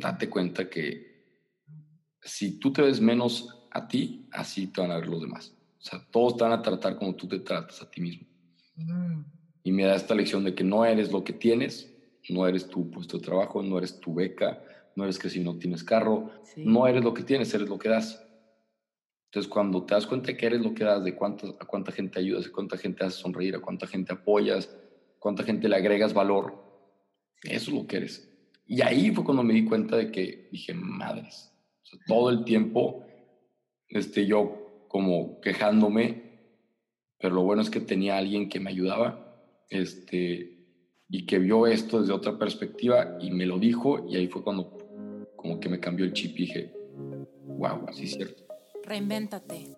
date cuenta que si tú te ves menos a ti, así te van a ver los demás. O sea, todos te van a tratar como tú te tratas a ti mismo. Mm. Y me da esta lección de que no eres lo que tienes, no eres tu puesto de trabajo, no eres tu beca, no eres que si no tienes carro, no eres lo que tienes, eres lo que das. Entonces, cuando te das cuenta que eres lo que das, de cuánta, a cuánta gente ayudas, a cuánta gente haces sonreír, a cuánta gente apoyas, cuánta gente le agregas valor, eso es lo que eres. Y ahí fue cuando me di cuenta de que dije, madres, todo el tiempo este, yo como quejándome, pero lo bueno es que tenía alguien que me ayudaba este, y que vio esto desde otra perspectiva y me lo dijo y ahí fue cuando como que me cambió el chip y dije, wow, así es cierto. Reinvéntate.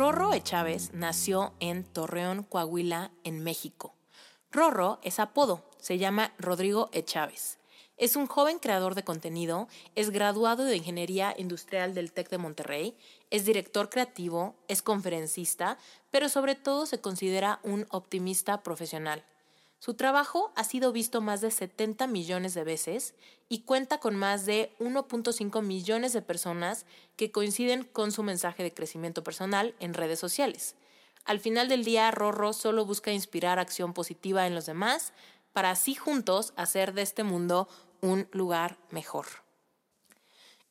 Rorro Chávez nació en Torreón, Coahuila, en México. Rorro es apodo, se llama Rodrigo Chávez. Es un joven creador de contenido, es graduado de Ingeniería Industrial del TEC de Monterrey, es director creativo, es conferencista, pero sobre todo se considera un optimista profesional. Su trabajo ha sido visto más de 70 millones de veces y cuenta con más de 1.5 millones de personas que coinciden con su mensaje de crecimiento personal en redes sociales. Al final del día, Rorro solo busca inspirar acción positiva en los demás para así juntos hacer de este mundo un lugar mejor.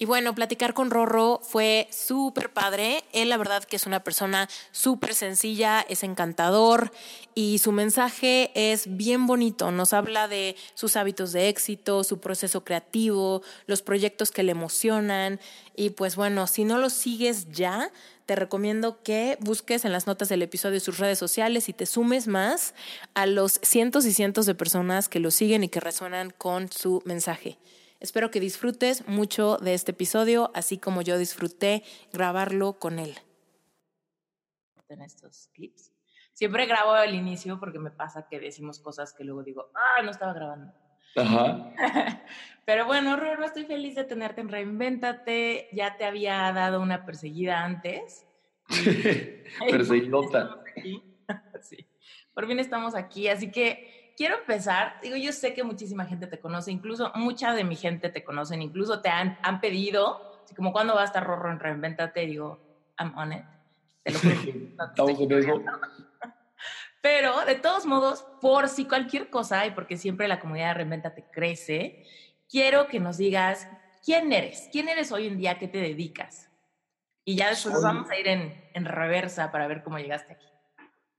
Y bueno, platicar con Rorro fue súper padre. Él la verdad que es una persona súper sencilla, es encantador y su mensaje es bien bonito. Nos habla de sus hábitos de éxito, su proceso creativo, los proyectos que le emocionan. Y pues bueno, si no lo sigues ya, te recomiendo que busques en las notas del episodio sus redes sociales y te sumes más a los cientos y cientos de personas que lo siguen y que resuenan con su mensaje. Espero que disfrutes mucho de este episodio, así como yo disfruté grabarlo con él. En estos clips. Siempre grabo al inicio porque me pasa que decimos cosas que luego digo, ah, no estaba grabando. Ajá. Pero bueno, Roro, estoy feliz de tenerte en Reinvéntate. Ya te había dado una perseguida antes. Perseguidota. sí. Por fin estamos aquí, así que quiero empezar, digo, yo sé que muchísima gente te conoce, incluso mucha de mi gente te conocen, incluso te han, han pedido, así como cuando va a estar Rorro en Reinventate, digo, I'm on it. Te lo Estamos en eso. Pero de todos modos, por si cualquier cosa, y porque siempre la comunidad de Reinventate crece, quiero que nos digas quién eres, quién eres hoy en día, qué te dedicas. Y ya después vamos a ir en, en reversa para ver cómo llegaste aquí.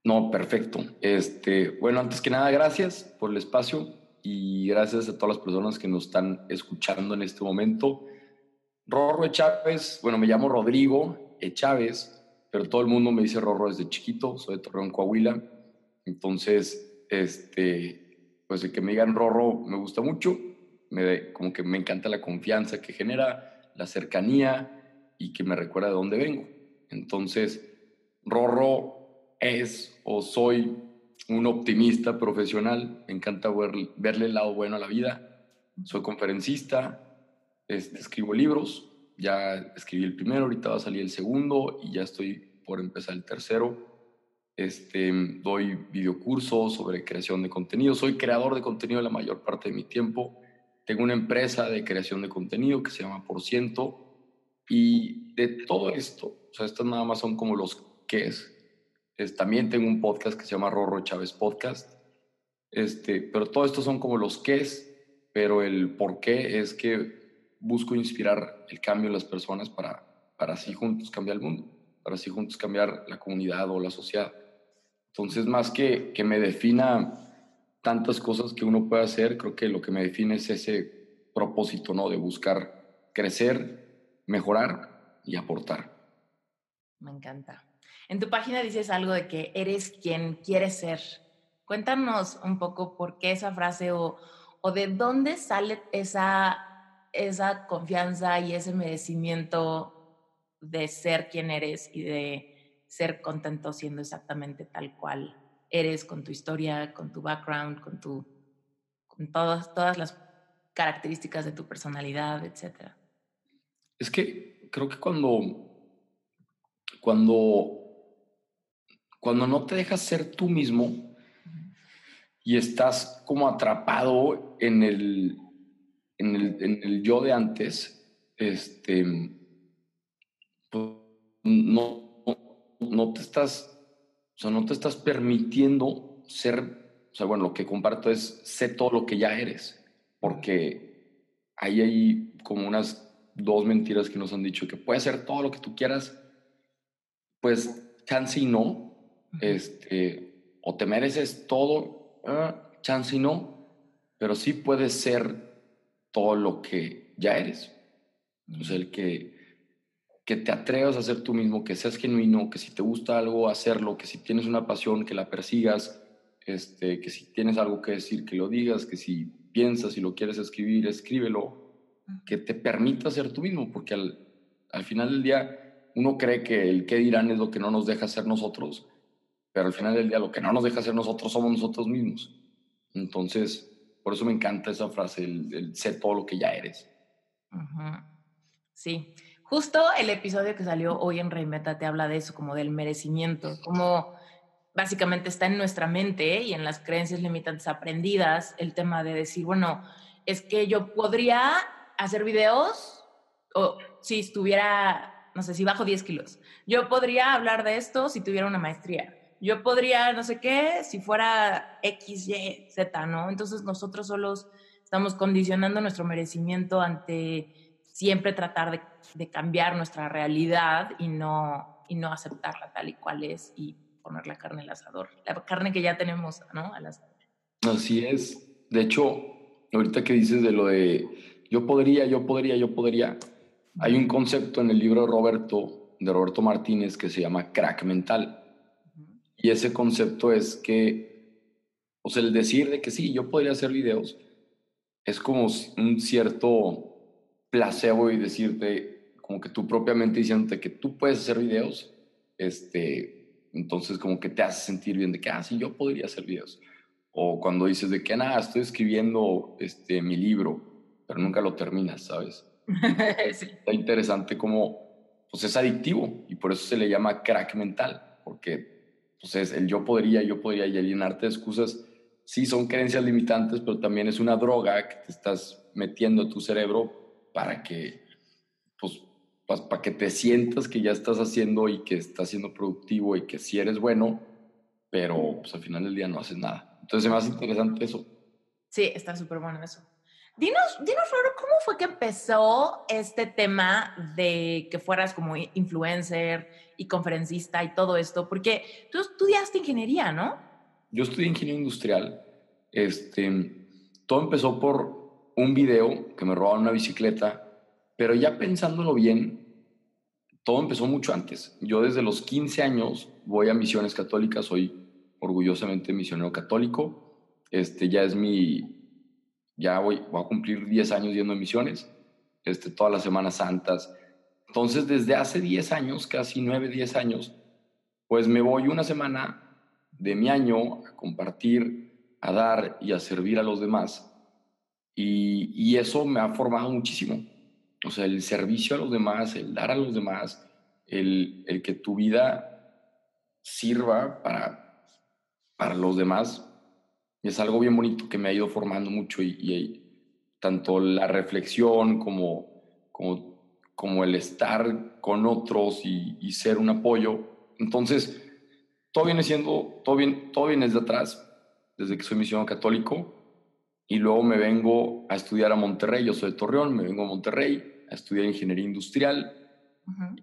No, perfecto. Este, bueno, antes que nada, gracias por el espacio y gracias a todas las personas que nos están escuchando en este momento. Rorro Chávez, bueno, me llamo Rodrigo Chávez, pero todo el mundo me dice Rorro desde chiquito, soy de Torreón, Coahuila. Entonces, este, pues el que me digan Rorro me gusta mucho, me, como que me encanta la confianza que genera, la cercanía y que me recuerda de dónde vengo. Entonces, Rorro es o soy un optimista profesional, me encanta verle el lado bueno a la vida. Soy conferencista, este, escribo libros, ya escribí el primero, ahorita va a salir el segundo y ya estoy por empezar el tercero. Este, doy videocursos sobre creación de contenido, soy creador de contenido la mayor parte de mi tiempo. Tengo una empresa de creación de contenido que se llama Por Ciento y de todo esto, o sea, estas nada más son como los qué es, también tengo un podcast que se llama Rorro Chávez Podcast. Este, pero todo esto son como los qués, pero el por qué es que busco inspirar el cambio en las personas para, para así juntos cambiar el mundo, para así juntos cambiar la comunidad o la sociedad. Entonces, más que, que me defina tantas cosas que uno puede hacer, creo que lo que me define es ese propósito, ¿no? De buscar crecer, mejorar y aportar. Me encanta. En tu página dices algo de que eres quien quieres ser. Cuéntanos un poco por qué esa frase o, de dónde sale esa, esa confianza y ese merecimiento de ser quien eres y de ser contento siendo exactamente tal cual eres con tu historia, con tu background, con, tu, con todas, todas las características de tu personalidad, etc. Es que creo que cuando, cuando, cuando no te dejas ser tú mismo y estás como atrapado en el, en el, en el yo de antes, este, pues no, no te estás o sea, no te estás permitiendo ser, o sea, bueno, lo que comparto es sé todo lo que ya eres, porque ahí hay como unas dos mentiras que nos han dicho que puedes ser todo lo que tú quieras, pues chance y no, este, o te mereces todo, ah, chance y no, pero sí puedes ser todo lo que ya eres. Entonces, el que que te atrevas a ser tú mismo, que seas genuino, que si te gusta algo, hacerlo, que si tienes una pasión, que la persigas, este, que si tienes algo que decir, que lo digas, que si piensas y lo quieres escribir, escríbelo, que te permita ser tú mismo, porque al, al final del día uno cree que el qué dirán es lo que no nos deja ser nosotros, pero al final del día lo que no nos deja ser nosotros somos nosotros mismos. Entonces, por eso me encanta esa frase, el, el sé todo lo que ya eres. Sí. Justo el episodio que salió hoy en Reinventa te habla de eso, como del merecimiento, como básicamente está en nuestra mente y en las creencias limitantes aprendidas el tema de decir, bueno, es que yo podría hacer videos o si estuviera, no sé, si bajo 10 kilos, yo podría hablar de esto si tuviera una maestría, yo podría, no sé qué, si fuera X, Y, Z, ¿no? Entonces nosotros solos estamos condicionando nuestro merecimiento ante siempre tratar de, cambiar nuestra realidad y no, y no aceptarla tal y cual es y poner la carne al asador, la carne que ya tenemos, ¿no? Así es. De hecho, ahorita que dices de lo de yo podría, yo podría, yo podría, hay un concepto en el libro de Roberto, de Roberto Martínez, que se llama crack mental. Y ese concepto es que, o sea, el decir de que sí, yo podría hacer videos, es como un cierto placebo y decirte, como que tú propiamente diciéndote que tú puedes hacer videos, este, entonces como que te hace sentir bien de que, ah, sí, yo podría hacer videos. O cuando dices de que, nada, estoy escribiendo este, mi libro, pero nunca lo terminas, ¿sabes? sí. Está interesante como, pues es adictivo y por eso se le llama crack mental, porque pues es el yo podría, yo podría y llenarte de excusas, sí son creencias limitantes, pero también es una droga que te estás metiendo a tu cerebro para que, pues, para que te sientas que ya estás haciendo y que estás siendo productivo y que sí eres bueno, pero pues al final del día no haces nada. Entonces es más interesante eso. Sí, está súper bueno eso. Dinos, dinos, Roro, ¿cómo fue que empezó este tema de que fueras como influencer y conferencista y todo esto? Porque tú estudiaste ingeniería, ¿no? Yo estudié ingeniería industrial. Este, todo empezó por un video que me robaron una bicicleta, pero ya pensándolo bien, todo empezó mucho antes. Yo desde los 15 años voy a misiones católicas, soy orgullosamente misionero católico. Este ya es mi, ya voy, voy a cumplir 10 años yendo a misiones, este, todas las Semanas Santas. Entonces, desde hace 10 años, casi 9, 10 años, pues me voy una semana de mi año a compartir, a dar y a servir a los demás y, eso me ha formado muchísimo. O sea, el servicio a los demás, el dar a los demás, el, el que tu vida sirva para, para los demás, es algo bien bonito que me ha ido formando mucho y, y tanto la reflexión como, como, como el estar con otros y, y, ser un apoyo. Entonces, todo viene siendo, todo, bien, todo viene desde atrás, desde que soy misionero católico y luego me vengo a estudiar a Monterrey, yo soy de Torreón, me vengo a Monterrey a estudiar ingeniería industrial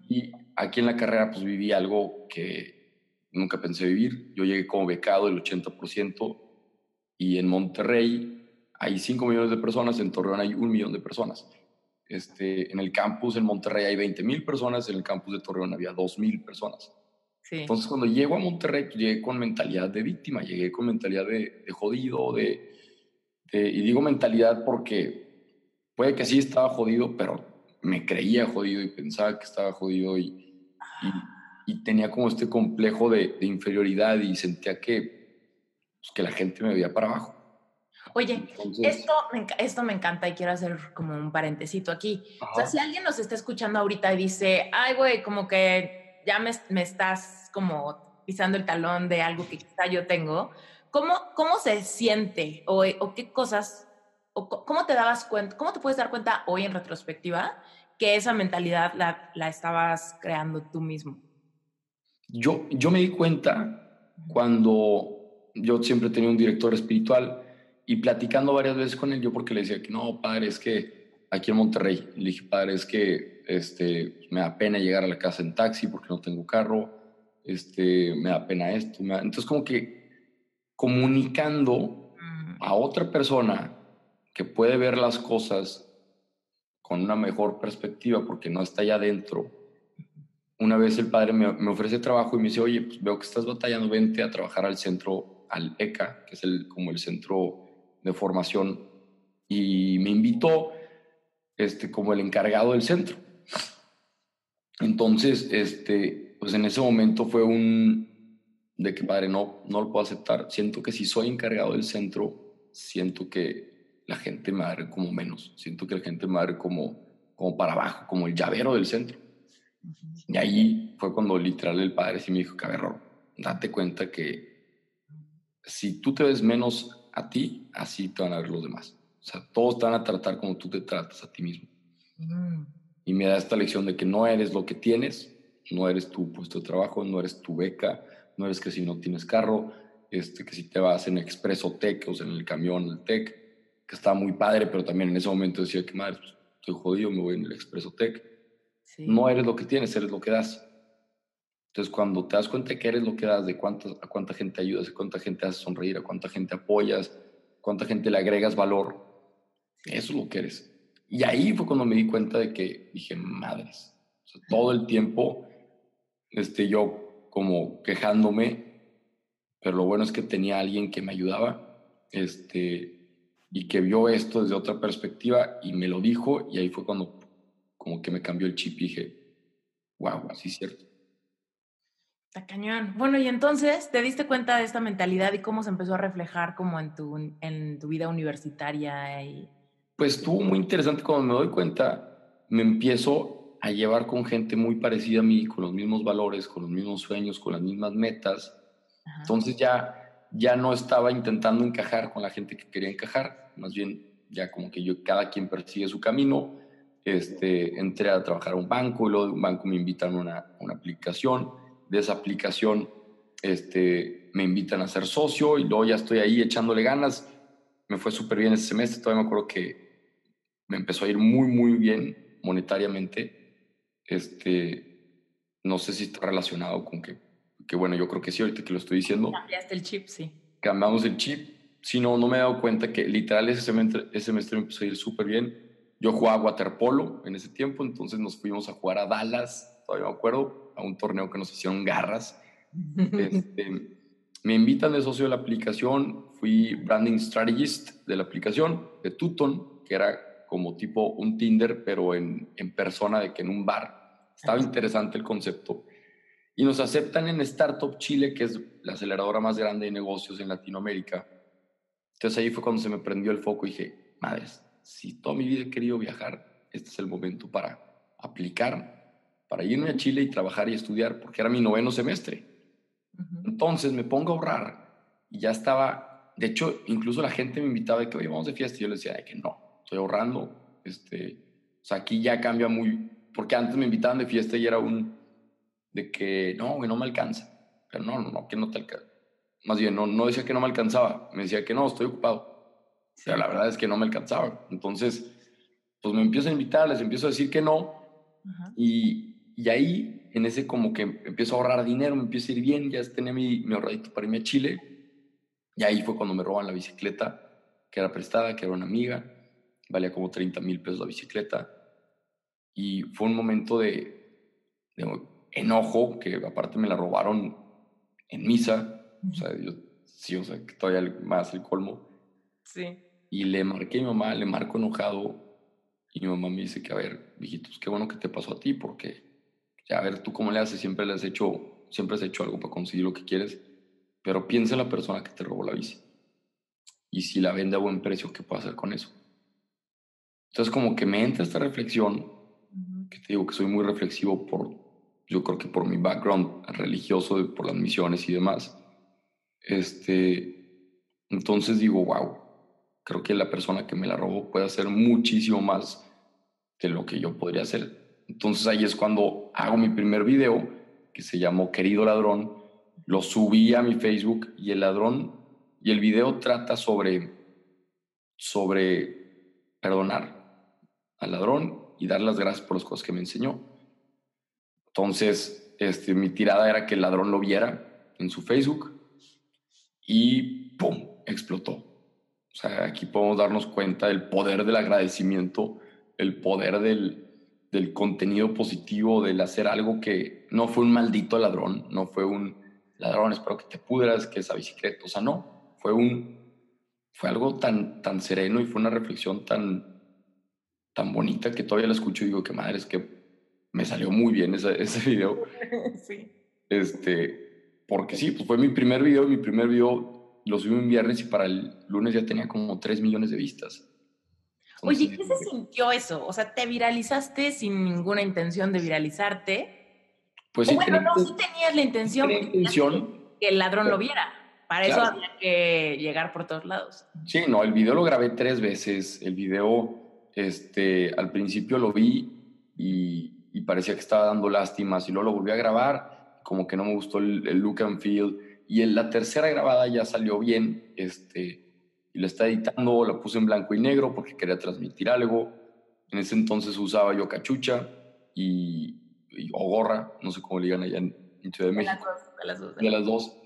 y aquí en la carrera pues viví algo que nunca pensé vivir. Yo llegué como becado el 80% y en Monterrey hay 5 millones de personas, en Torreón hay un millón de personas. Este, en el campus en Monterrey hay 20 mil personas, en el campus de Torreón había 2 mil personas. Entonces, cuando llego a Monterrey, pues, llegué con mentalidad de víctima, llegué con mentalidad de, jodido, de, y digo mentalidad porque puede que sí estaba jodido, pero me creía jodido y pensaba que estaba jodido y, y, tenía como este complejo de, inferioridad y sentía que, pues, que la gente me veía para abajo. Oye, esto, me, esto me encanta y quiero hacer como un parentecito aquí. O sea, si alguien nos está escuchando ahorita y dice, ay, güey, como que ya me, me estás como pisando el talón de algo que quizá yo tengo, ¿cómo, cómo se siente o, o qué cosas, o cómo te dabas cuenta, cómo te puedes dar cuenta hoy en retrospectiva que esa mentalidad la, la estabas creando tú mismo? Yo, yo me di cuenta cuando yo siempre tenía un director espiritual y platicando varias veces con él, yo porque le decía que no, padre, es que aquí en Monterrey, le dije, padre, es que este, me da pena llegar a la casa en taxi porque no tengo carro, este, me da pena esto. Entonces, como que comunicando mm. a otra persona que puede ver las cosas con una mejor perspectiva porque no está allá adentro. Una vez el padre me, ofrece trabajo y me dice, oye, pues veo que estás batallando, vente a trabajar al centro, al ECA, que es el, como el centro de formación, y me invitó este, como el encargado del centro. Entonces, este, pues en ese momento fue un de que, padre, no, no lo puedo aceptar. Siento que si soy encargado del centro, siento que la gente me va a ver como menos. Siento que la gente me va a ver como, como para abajo, como el llavero del centro. Y ahí fue cuando literal el padre sí me dijo, cabrón, date cuenta que si tú te ves menos a ti, así te van a ver los demás. O sea, todos te van a tratar como tú te tratas a ti mismo. Y me da esta lección de que no eres lo que tienes, no eres tu puesto de trabajo, no eres tu beca, no eres que si no tienes carro, este, que si te vas en Expreso Tech, o sea, en el camión, el Tech, que estaba muy padre, pero también en ese momento decía que, madre, pues, estoy jodido, me voy en el Expreso Tech. No eres lo que tienes, eres lo que das. Entonces, cuando te das cuenta que eres lo que das, de cuánta, a cuánta gente ayudas, a cuánta gente haces sonreír, a cuánta gente apoyas, cuánta gente le agregas valor, eso es lo que eres. Y ahí fue cuando me di cuenta de que dije, madres, todo el tiempo este, yo como quejándome, pero lo bueno es que tenía alguien que me ayudaba, este, y que vio esto desde otra perspectiva y me lo dijo, y ahí fue cuando como que me cambió el chip y dije, wow, así es cierto. Está cañón. Bueno, y entonces te diste cuenta de esta mentalidad y cómo se empezó a reflejar como en tu, en tu vida universitaria. Y... Pues estuvo muy interesante cuando me doy cuenta, me empiezo a llevar con gente muy parecida a mí, con los mismos valores, con los mismos sueños, con las mismas metas. Entonces ya, ya no estaba intentando encajar con la gente que quería encajar, más bien ya como que yo, cada quien persigue su camino. Este, entré a trabajar a un banco, y luego de un banco me invitan a una, una aplicación, de esa aplicación este, me invitan a ser socio y luego ya estoy ahí echándole ganas. Me fue súper bien ese semestre, todavía me acuerdo que me empezó a ir muy, muy bien monetariamente este, no sé si está relacionado con que, que, bueno, yo creo que sí, ahorita que lo estoy diciendo. Cambiaste el chip, sí. Cambiamos el chip. Si no, no me he dado cuenta que literal ese semestre, ese semestre me empezó a ir súper bien. Yo jugaba waterpolo en ese tiempo, entonces nos fuimos a jugar a Dallas, todavía me acuerdo, a un torneo que nos hicieron garras. Este, me invitan de socio de la aplicación, fui branding strategist de la aplicación, de Tuton, que era como tipo un Tinder, pero en, en persona, de que en un bar. Estaba interesante el concepto. Y nos aceptan en Startup Chile, que es la aceleradora más grande de negocios en Latinoamérica. Entonces ahí fue cuando se me prendió el foco y dije, madres, si toda mi vida he querido viajar, este es el momento para aplicar, para irme a Chile y trabajar y estudiar, porque era mi noveno semestre. Entonces me pongo a ahorrar y ya estaba, de hecho, incluso la gente me invitaba de que, oye, vamos de fiesta, y yo le decía de que no, estoy ahorrando. Este, o sea, aquí ya cambia muy, porque antes me invitaban de fiesta y era un, de que no, que no me alcanza. Pero no, no, no, que no te alcanza. Más bien, no, no decía que no me alcanzaba, me decía que no, estoy ocupado. Pero la verdad es que no me alcanzaba. Entonces, pues me empiezo a invitar, les empiezo a decir que no. y, y ahí en ese como que empiezo a ahorrar dinero, me empiezo a ir bien, ya tenía mi, mi ahorradito para irme a Chile. Y ahí fue cuando me roban la bicicleta, que era prestada, que era una amiga. Valía como 30 mil pesos la bicicleta. Y fue un momento de, de enojo, que aparte me la robaron en misa. O sea, yo, sí, o sea, que todavía más el colmo. Sí. Y le marqué a mi mamá, le marco enojado. Y mi mamá me dice que, a ver, hijitos, qué bueno que te pasó a ti, porque, a ver, tú cómo le haces, siempre le has hecho, siempre has hecho algo para conseguir lo que quieres, pero piensa en la persona que te robó la bici. Y si la vende a buen precio, ¿qué puedo hacer con eso? Entonces, como que me entra esta reflexión, que te digo que soy muy reflexivo por, yo creo que por mi background religioso, por las misiones y demás. Este, entonces digo, wow, creo que la persona que me la robó puede hacer muchísimo más de lo que yo podría hacer. Entonces ahí es cuando hago mi primer video, que se llamó Querido Ladrón, lo subí a mi Facebook y el ladrón, y el video trata sobre, sobre perdonar al ladrón y dar las gracias por las cosas que me enseñó. Entonces, este, mi tirada era que el ladrón lo viera en su Facebook y ¡pum! explotó. O sea, aquí podemos darnos cuenta del poder del agradecimiento, el poder del, del contenido positivo, del hacer algo que no fue un maldito ladrón, no fue un ladrón, espero que te pudras, que esa bicicleta, o sea, no, fue un, fue algo tan, tan sereno y fue una reflexión tan, tan bonita que todavía la escucho y digo que madre, es que me salió muy bien ese, ese video. Sí. Este, porque sí, pues fue mi primer video, mi primer video lo subí un viernes y para el lunes ya tenía como 3 millones de vistas. Oye, ¿qué se sintió eso? O sea, ¿te viralizaste sin ninguna intención de viralizarte? Pues sí, bueno, no, sí tenías la intención, tenía intención que el ladrón lo viera. Para eso había que llegar por todos lados. Sí, no, el video lo grabé tres veces. El video, este, al principio lo vi y, y parecía que estaba dando lástimas y luego lo volví a grabar, como que no me gustó el, el look and feel y en la tercera grabada ya salió bien, este, y la está editando, la puse en blanco y negro porque quería transmitir algo. En ese entonces usaba yo cachucha y, o gorra, no sé cómo le digan allá en, Ciudad de México. De las dos. De las dos.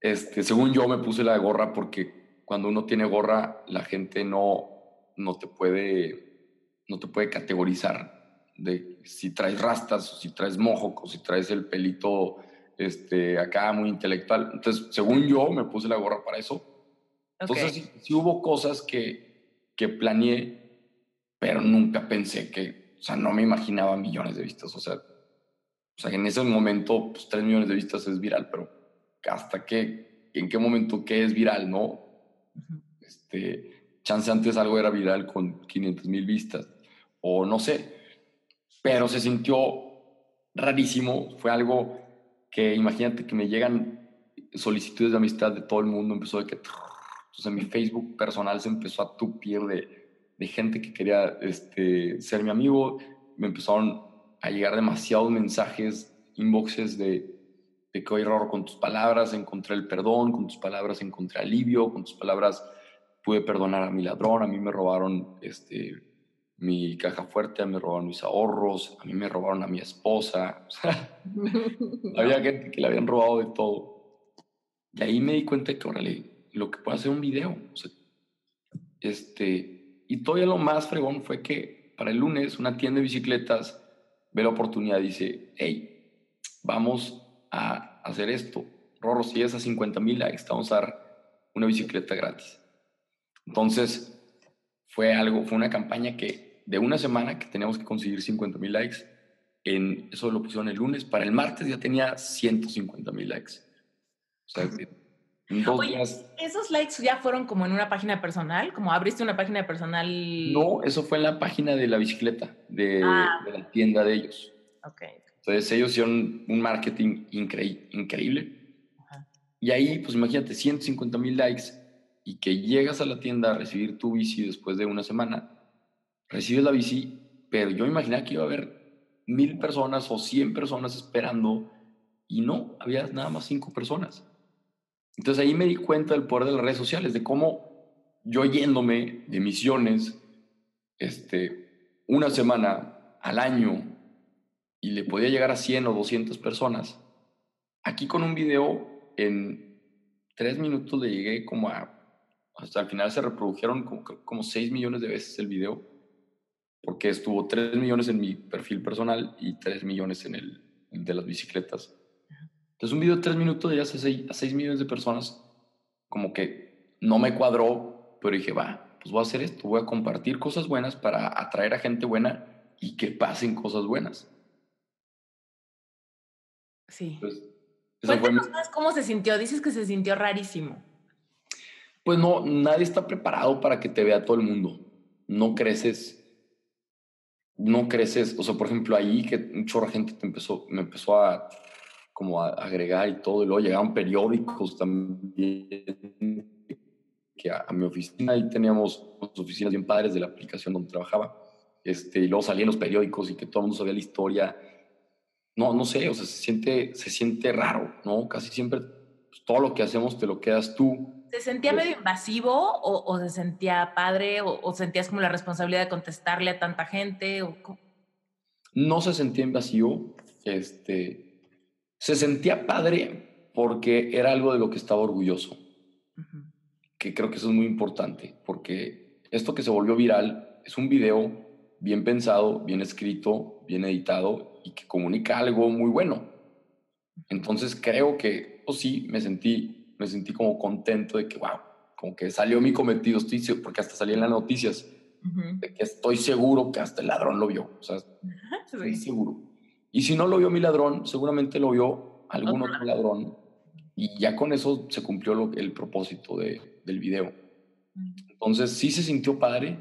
Este, según yo me puse la de gorra porque cuando uno tiene gorra la gente no, no te puede no te puede categorizar de si traes rastas o si traes mojo o si traes el pelito este, acá muy intelectual. Entonces, según yo, me puse la gorra para eso. Entonces, sí, hubo cosas que, que planeé, pero nunca pensé que, o sea, no me imaginaba millones de vistas. O sea, o sea en ese momento, pues 3 millones de vistas es viral, pero hasta qué, en qué momento qué es viral, ¿no? Este, chance antes algo era viral con 500 mil vistas, o no sé, pero se sintió rarísimo, fue algo que imagínate que me llegan solicitudes de amistad de todo el mundo, empezó de que... Entonces mi Facebook personal se empezó a tupir de, de gente que quería este, ser mi amigo, me empezaron a llegar demasiados mensajes, inboxes de, de que hoy error con tus palabras encontré el perdón, con tus palabras encontré alivio, con tus palabras pude perdonar a mi ladrón, a mí me robaron este, mi caja fuerte, me robaron mis ahorros, a mí me robaron a mi esposa. había gente que le habían robado de todo. Y ahí me di cuenta que, órale, lo que puedo hacer un video. este, y todavía lo más fregón fue que para el lunes una tienda de bicicletas ve la oportunidad y dice, hey, vamos a hacer esto. Rorro, si es a 50 mil likes, vamos a dar una bicicleta gratis. Entonces, fue algo, fue una campaña que de una semana que teníamos que conseguir 50 mil likes. En, eso lo pusieron el lunes. Para el martes ya tenía 150 mil likes. O sea, dos días. ¿Esos likes ya fueron como en una página personal? ¿Como abriste una página personal? No, eso fue en la página de la bicicleta, de, ah. de la tienda de ellos. Ok. Entonces ellos hicieron un marketing increíble. Y ahí, pues imagínate, 150 mil likes y que llegas a la tienda a recibir tu bici después de una semana recibes la bici, pero yo imaginaba que iba a haber mil personas o cien personas esperando y no, había nada más cinco personas. Entonces ahí me di cuenta del poder de las redes sociales, de cómo yo yéndome de misiones este, una semana al año y le podía llegar a 100 o 200 personas. Aquí con un video, en tres minutos le llegué como a, hasta el final se reprodujeron como, como 6 millones de veces el video, porque estuvo 3 millones en mi perfil personal y 3 millones en el de las bicicletas. Entonces un video de 3 minutos ya a 6 millones de personas, como que no me cuadró, pero dije, va, pues voy a hacer esto, voy a compartir cosas buenas para atraer a gente buena y que pasen cosas buenas. Sí. Pues, Cuéntanos más cómo se sintió. Dices que se sintió rarísimo. Pues no, nadie está preparado para que te vea todo el mundo. No creces, no creces. O sea, por ejemplo, ahí que un chorro de gente te empezó, me empezó a como a agregar y todo, y luego llegaron periódicos también que a, mi oficina, ahí teníamos oficinas bien padres de la aplicación donde trabajaba, este, y luego salían los periódicos y que todo el mundo sabía la historia. No, no sé, o sea, se siente, se siente raro, ¿no? Casi siempre pues, todo lo que hacemos te lo quedas tú. ¿Se sentía medio invasivo o, o, se sentía padre o, o, sentías como la responsabilidad de contestarle a tanta gente? O, no se sentía invasivo, este, se sentía padre porque era algo de lo que estaba orgulloso. Que creo que eso es muy importante, porque esto que se volvió viral es un video bien pensado, bien escrito, bien editado y que comunica algo muy bueno. Entonces creo que, pues sí, me sentí, me sentí como contento de que, wow, como que salió mi cometido, estoy porque hasta salí en las noticias, de que estoy seguro que hasta el ladrón lo vio, o sea, estoy seguro. Y si no lo vio mi ladrón, seguramente lo vio algún otro ladrón y ya con eso se cumplió lo, el propósito de, del video. Entonces sí se sintió padre,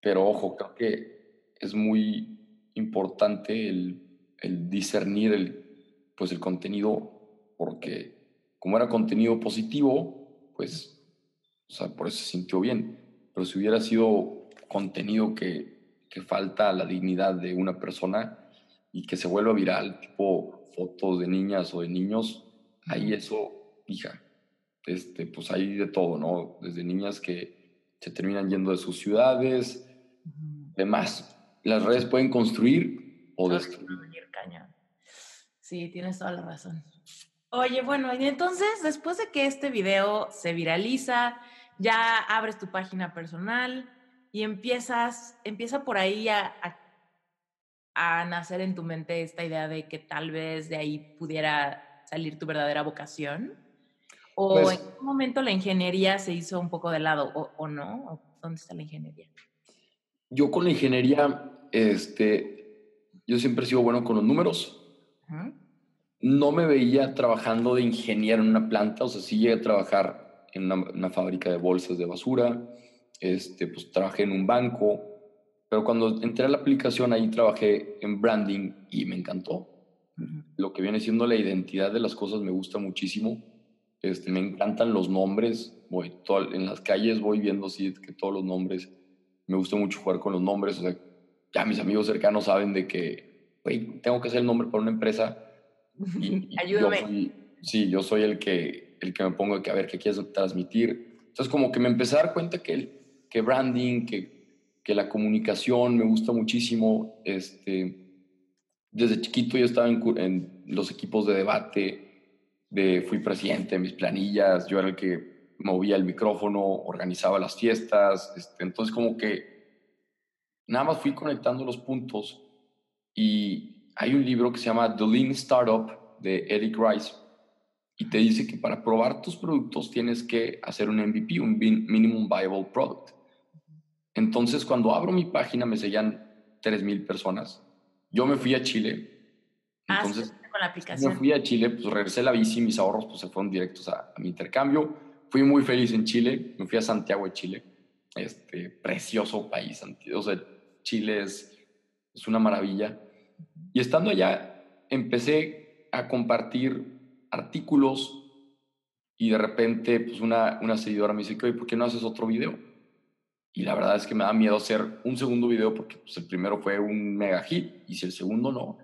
pero ojo, creo que es muy importante el, el discernir el, pues el contenido, porque como era contenido positivo, pues, o sea, por eso se sintió bien. Pero si hubiera sido contenido que, que falta a la dignidad de una persona y que se vuelva viral, tipo fotos de niñas o de niños, ahí eso, hija, este, pues hay de todo, ¿no? Desde niñas que se terminan yendo de sus ciudades, demás. Las redes pueden construir o destruir. Sí, tienes toda la razón. Oye, bueno, y entonces después de que este video se viraliza, ya abres tu página personal y empiezas, empieza por ahí a, a, a nacer en tu mente esta idea de que tal vez de ahí pudiera salir tu verdadera vocación? ¿O pues en qué momento la ingeniería se hizo un poco de lado o, no? ¿Dónde está la ingeniería? Yo con la ingeniería, este, yo siempre he sido bueno con los números. No me veía trabajando de ingeniero en una planta, o sea, sí llegué a trabajar en una, fábrica de bolsas de basura, este, pues trabajé en un banco, pero cuando entré a la aplicación ahí trabajé en branding y me encantó lo que viene siendo la identidad de las cosas me gusta muchísimo. Este, me encantan los nombres. Voy en las calles voy viendo así que todos los nombres. Me gusta mucho jugar con los nombres. O sea, ya mis amigos cercanos saben de que, tengo que hacer el nombre para una empresa. Y, Ayúdame. sí, yo soy el que, el que me pongo que a ver qué quieres transmitir. Entonces, como que me empecé a dar cuenta que, el, que branding, que, que la comunicación me gusta muchísimo. Este, desde chiquito yo estaba en, los equipos de debate, de, fui presidente de mis planillas, yo era el que movía el micrófono, organizaba las fiestas, este, entonces como que nada más fui conectando los puntos y hay un libro que se llama The Lean Startup de Eric Rice y te dice que para probar tus productos tienes que hacer un MVP, un Minimum Viable Product. Entonces cuando abro mi página me sellan 3.000 personas yo me fui a Chile. Ah, entonces, con la aplicación. Me fui a Chile, pues regresé la bici, mis ahorros pues se fueron directos a, mi intercambio. Fui muy feliz en Chile, me fui a Santiago de Chile. Este precioso país, o sea, Chile es, es una maravilla. Y estando allá, empecé a compartir artículos y de repente, pues una, una seguidora me dice, ¿por qué no haces otro video? Y la verdad es que me da miedo hacer un segundo video porque pues, el primero fue un mega hit y si el segundo no.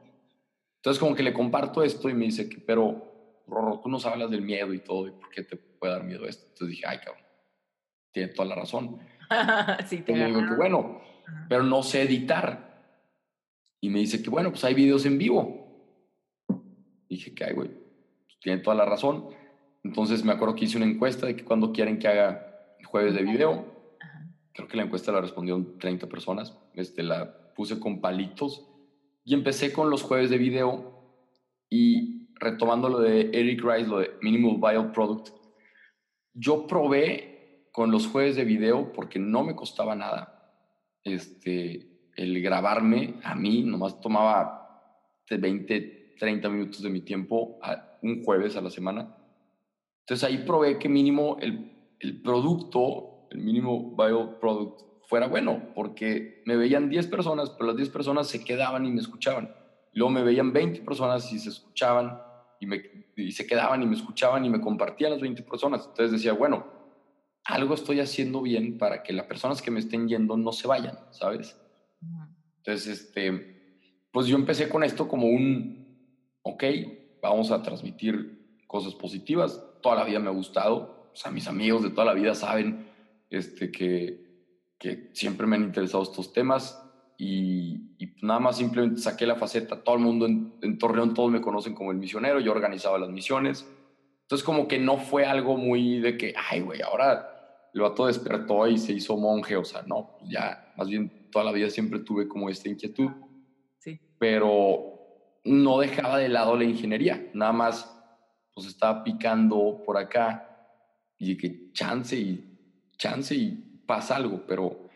Entonces como que le comparto esto y me dice que, pero Rorro, tú nos hablas del miedo y todo, ¿y por qué te puede dar miedo esto? Entonces dije, ay cabrón, tiene toda la razón. sí, te digo que bueno, pero no sé editar. Y me dice que, bueno, pues hay videos en vivo. Dije que hay, güey. Pues tiene toda la razón. Entonces me acuerdo que hice una encuesta de que cuando quieren que haga jueves de video. Creo que la encuesta la respondieron 30 personas. Este, la puse con palitos. Y empecé con los jueves de video. Y retomando lo de Eric Rice, lo de Minimal Viable Product, yo probé con los jueves de video porque no me costaba nada. Este, el grabarme a mí nomás tomaba 20, 30 minutos de mi tiempo a un jueves a la semana. Entonces ahí probé que mínimo el, el producto, el mínimo bio product, fuera bueno, porque me veían 10 personas, pero las 10 personas se quedaban y me escuchaban. Luego me veían 20 personas y se escuchaban y, me, y se quedaban y me escuchaban y me compartían las 20 personas. Entonces decía, bueno, algo estoy haciendo bien para que las personas que me estén yendo no se vayan, ¿sabes? Entonces, este, pues yo empecé con esto como un, ok, vamos a transmitir cosas positivas. Toda la vida me ha gustado. O sea, mis amigos de toda la vida saben este, que, que siempre me han interesado estos temas. Y, y, nada más simplemente saqué la faceta. Todo el mundo en, en, Torreón, todos me conocen como el misionero. Yo organizaba las misiones. Entonces, como que no fue algo muy de que, ay, güey, ahora el vato despertó y se hizo monje. O sea, no, pues ya, más bien toda la vida siempre tuve como esta inquietud. Sí. Pero no dejaba de lado la ingeniería, nada más pues estaba picando por acá y que chance y chance y pasa algo, pero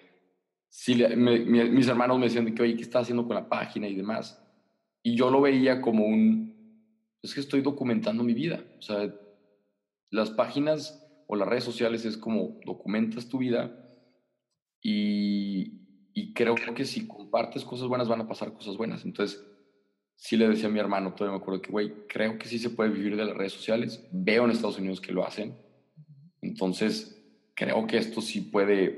me, mi, mis hermanos me decían de que, oye, ¿qué estás haciendo con la página y demás? Y yo lo veía como un, es que estoy documentando mi vida, o sea, las páginas o las redes sociales es como documentas tu vida y, y creo que si compartes cosas buenas van a pasar cosas buenas. Entonces, sí le decía a mi hermano, todavía me acuerdo que, güey, creo que sí se puede vivir de las redes sociales. Veo en Estados Unidos que lo hacen. Entonces, creo que esto sí puede,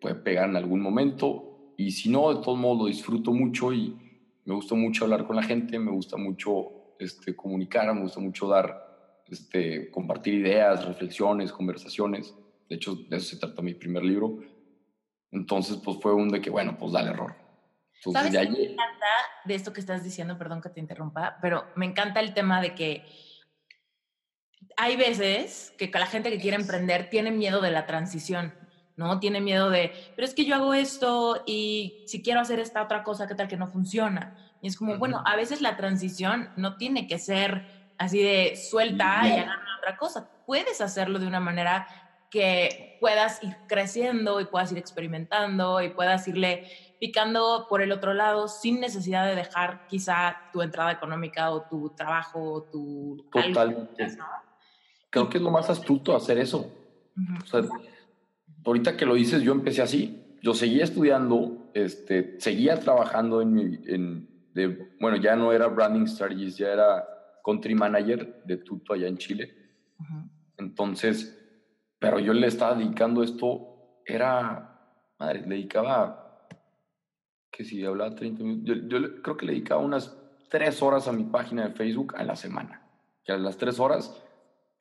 puede pegar en algún momento. Y si no, de todos modos lo disfruto mucho y me gusta mucho hablar con la gente, me gusta mucho este, comunicar, me gusta mucho dar, este, compartir ideas, reflexiones, conversaciones. De hecho, de eso se trata mi primer libro entonces, pues fue un de que, bueno, pues dale error. Entonces, ¿Sabes me encanta de esto que estás diciendo? Perdón que te interrumpa, pero me encanta el tema de que hay veces que la gente que quiere emprender tiene miedo de la transición, ¿no? Tiene miedo de, pero es que yo hago esto y si quiero hacer esta otra cosa, ¿qué tal que no funciona? Y es como, bueno, a veces la transición no tiene que ser así de suelta y agarrar otra cosa. Puedes hacerlo de una manera que puedas ir creciendo y puedas ir experimentando y puedas irle picando por el otro lado sin necesidad de dejar quizá tu entrada económica o tu trabajo o tu... Totalmente. ¿no? Creo que es lo más astuto hacer eso. o sea, ahorita que lo dices, yo empecé así. Yo seguía estudiando, este, seguía trabajando en mi... En, de, bueno, ya no era branding strategist, ya era country manager de Tuto allá en Chile. Entonces pero yo le estaba dedicando esto, era, madre, le dedicaba, que si hablaba 30 minutos, yo, yo, creo que le dedicaba unas tres horas a mi página de Facebook a la semana. Que a las tres horas,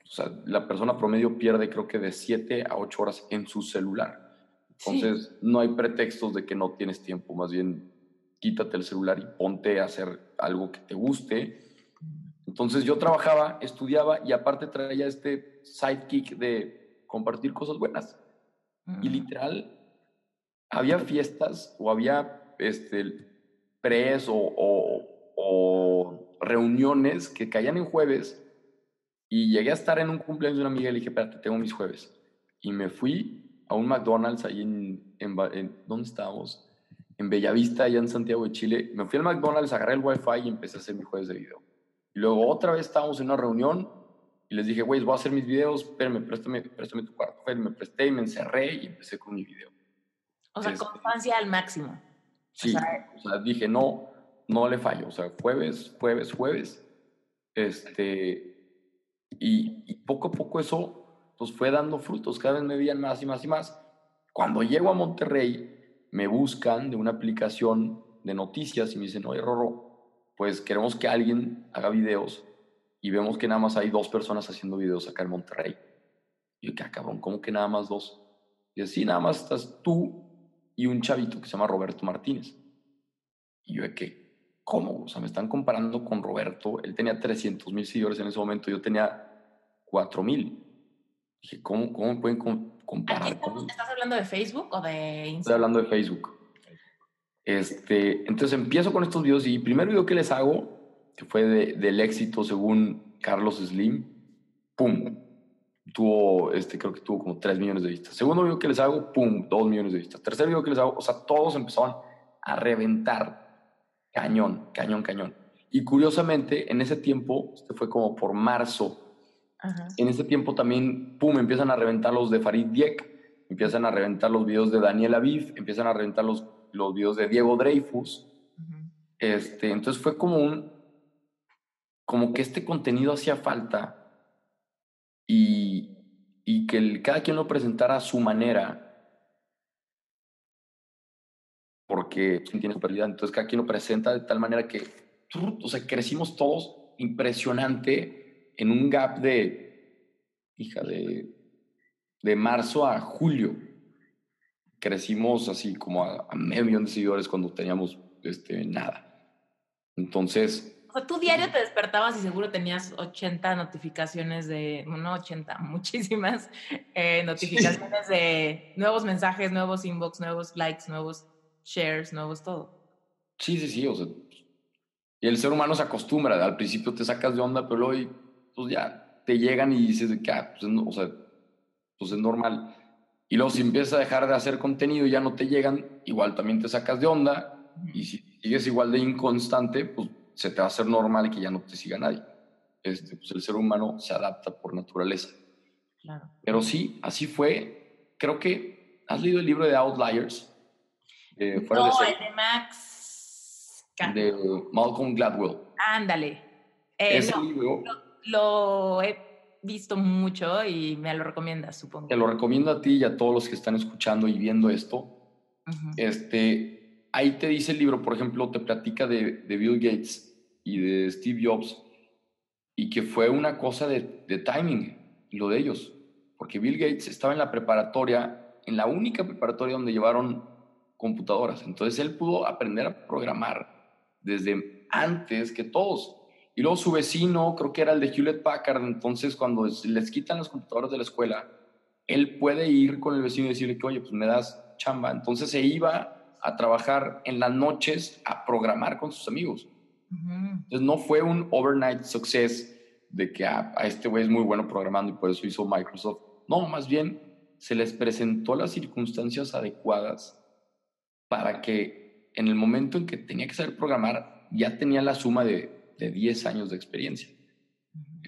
o sea, la persona promedio pierde creo que de 7 a 8 horas en su celular. Entonces, sí. no hay pretextos de que no tienes tiempo, más bien quítate el celular y ponte a hacer algo que te guste. Entonces yo trabajaba, estudiaba y aparte traía este sidekick de compartir cosas buenas. Y literal, había fiestas o había este, pres o, o, o, reuniones que caían en jueves y llegué a estar en un cumpleaños de una amiga y le dije, espérate, tengo mis jueves. Y me fui a un McDonald's ahí en, en, en ¿dónde estábamos? En Bellavista, allá en Santiago de Chile. Me fui al McDonald's, agarré el wifi y empecé a hacer mis jueves de video. Y luego otra vez estábamos en una reunión y les dije, güey, voy a hacer mis videos, espérame, préstame, préstame tu cuarto. Me presté y me encerré y empecé con mi video. O sea, este, constancia al máximo. Sí, o sea, o sea, dije, no, no le fallo. O sea, jueves, jueves, jueves. Este, y, poco a poco eso pues fue dando frutos. Cada vez me veían más y más y más. Cuando llego a Monterrey, me buscan de una aplicación de noticias y me dicen, oye, Rorro, pues queremos que alguien haga videos y vemos que nada más hay dos personas haciendo videos acá en Monterrey. Y yo, ¿qué cabrón? ¿Cómo que nada más dos? Y así nada más estás tú y un chavito que se llama Roberto Martínez. Y yo, ¿qué? ¿Cómo? O sea, me están comparando con Roberto. Él tenía 300 mil seguidores en ese momento, yo tenía 4 mil. Dije, ¿cómo, cómo pueden comparar? ¿Estás hablando de Facebook o de Instagram? Estoy hablando de Facebook. Este, entonces empiezo con estos videos y el primer video que les hago, que fue del éxito según Carlos Slim, ¡pum! Tuvo, este, creo que tuvo como 3 millones de vistas. Segundo video que les hago, ¡pum! 2 millones de vistas. Tercer video que les hago, o sea, todos empezaron a reventar. Cañón, cañón, cañón. Y curiosamente, en ese tiempo, este fue como por marzo, en ese tiempo también, pum, empiezan a reventar los de Farid Diek, empiezan a reventar los videos de Daniel Aviv, empiezan a reventar los, los videos de Diego Dreyfus. este, entonces fue como un, como que este contenido hacía falta y, y que el, cada quien lo presentara a su manera porque tiene superioridad. Entonces cada quien lo presenta de tal manera que, o sea, crecimos todos impresionante en un gap de, hija, de, de marzo a julio. Crecimos así como a, medio millón de seguidores cuando teníamos este, nada. Entonces... O sea, tú diario te despertabas y seguro tenías 80 notificaciones de, no 80, muchísimas eh, notificaciones de nuevos mensajes, nuevos inbox, nuevos likes, nuevos shares, nuevos todo. Sí, sí, sí, o sea, y el ser humano se acostumbra, al principio te sacas de onda, pero hoy, pues ya te llegan y dices que, ah, pues, o sea, pues es normal. Y luego si empiezas a dejar de hacer contenido y ya no te llegan, igual también te sacas de onda y si sigues igual de inconstante, pues se te va a hacer normal que ya no te siga nadie. Este, pues el ser humano se adapta por naturaleza. Claro. Pero sí, así fue. Creo que has leído el libro de Outliers. Eh, no, de el de Max. De Malcolm Gladwell. Ándale. Eh, Ese libro. Lo, he visto mucho y me lo recomiendas, supongo. Te lo recomiendo a ti y a todos los que están escuchando y viendo esto. este, ahí te dice el libro, por ejemplo, te platica de, de, Bill Gates y de Steve Jobs y que fue una cosa de, de timing, lo de ellos. Porque Bill Gates estaba en la preparatoria, en la única preparatoria donde llevaron computadoras. Entonces él pudo aprender a programar desde antes que todos. Y luego su vecino, creo que era el de Hewlett Packard, entonces cuando les quitan las computadoras de la escuela, él puede ir con el vecino y decirle que, oye, pues me das chamba. Entonces se iba a trabajar en las noches a programar con sus amigos. Entonces no fue un overnight success de que ah, a este güey es muy bueno programando y por eso hizo Microsoft. No, más bien se les presentó las circunstancias adecuadas para que en el momento en que tenía que saber programar, ya tenía la suma de, de 10 años de experiencia.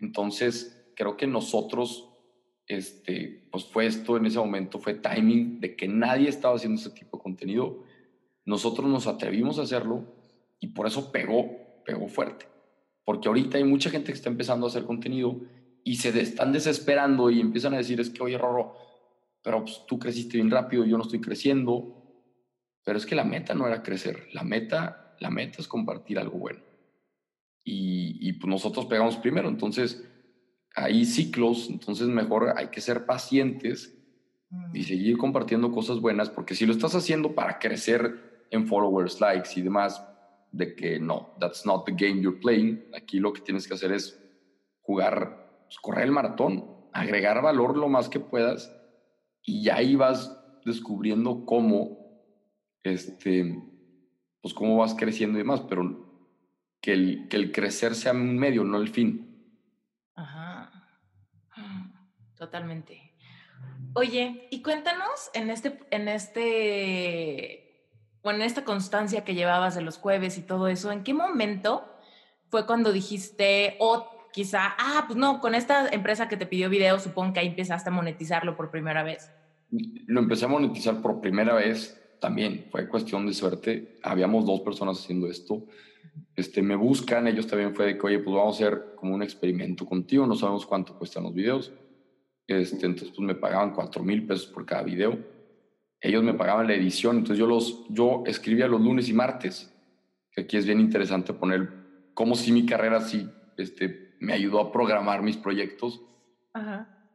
Entonces, creo que nosotros, este, pues fue esto en ese momento, fue timing de que nadie estaba haciendo ese tipo de contenido. Nosotros nos atrevimos a hacerlo y por eso pegó, pegó fuerte. Porque ahorita hay mucha gente que está empezando a hacer contenido y se están desesperando y empiezan a decir, es que, oye, Rorro, pero pues, tú creciste bien rápido, yo no estoy creciendo, pero es que la meta no era crecer, la meta, la meta es compartir algo bueno. Y, pues nosotros pegamos primero, entonces hay ciclos, entonces mejor hay que ser pacientes y seguir compartiendo cosas buenas, porque si lo estás haciendo para crecer en followers, likes y demás, de que no, that's not the game you're playing, aquí lo que tienes que hacer es jugar, pues, correr el maratón, agregar valor lo más que puedas y ya ahí vas descubriendo cómo este, pues cómo vas creciendo y demás, pero que el, que el crecer sea un medio, no el fin. Ajá, totalmente. Oye, y cuéntanos en este, en este, bueno, en esta constancia que llevabas de los jueves y todo eso, ¿en qué momento fue cuando dijiste, o quizá, ah, pues no, con esta empresa que te pidió video, supongo que ahí empezaste a monetizarlo por primera vez? Lo empecé a monetizar por primera vez también fue cuestión de suerte. Habíamos dos personas haciendo esto. Este, me buscan, ellos también fue de que, oye, pues vamos a hacer como un experimento contigo, no sabemos cuánto cuestan los videos. Este, entonces, pues me pagaban cuatro mil pesos por cada video. Ellos me pagaban la edición, entonces yo, los, yo escribía los lunes y martes, que aquí es bien interesante poner cómo si mi carrera sí este, me ayudó a programar mis proyectos.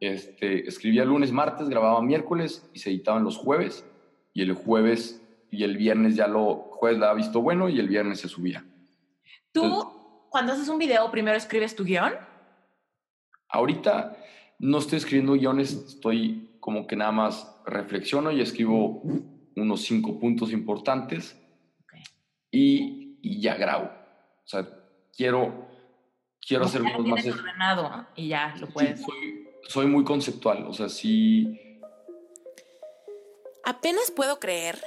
Este, escribía lunes, martes, grababa miércoles y se editaban los jueves y el jueves y el viernes ya lo, jueves la ha visto bueno y el viernes se subía. ¿Tú, cuando haces un video, primero escribes tu guion? Ahorita no estoy escribiendo guiones, estoy como que nada más reflexiono y escribo unos cinco puntos importantes y, y, ya grabo. O sea, quiero, quiero hacer unos más... ordenado y ya lo puedes... soy, soy muy conceptual, o sea, sí... Apenas puedo creer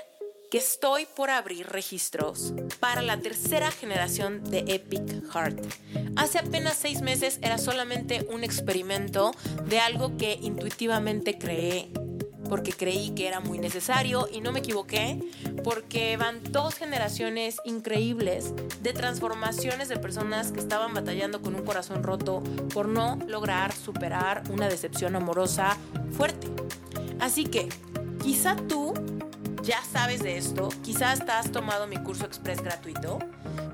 que estoy por abrir registros para la tercera generación de Epic Heart. Hace apenas seis meses era solamente un experimento de algo que intuitivamente creé porque creí que era muy necesario y no me equivoqué, porque van dos generaciones increíbles de transformaciones de personas que estaban batallando con un corazón roto por no lograr superar una decepción amorosa fuerte. Así que, quizá tú ya sabes de esto, quizás has tomado mi curso express gratuito,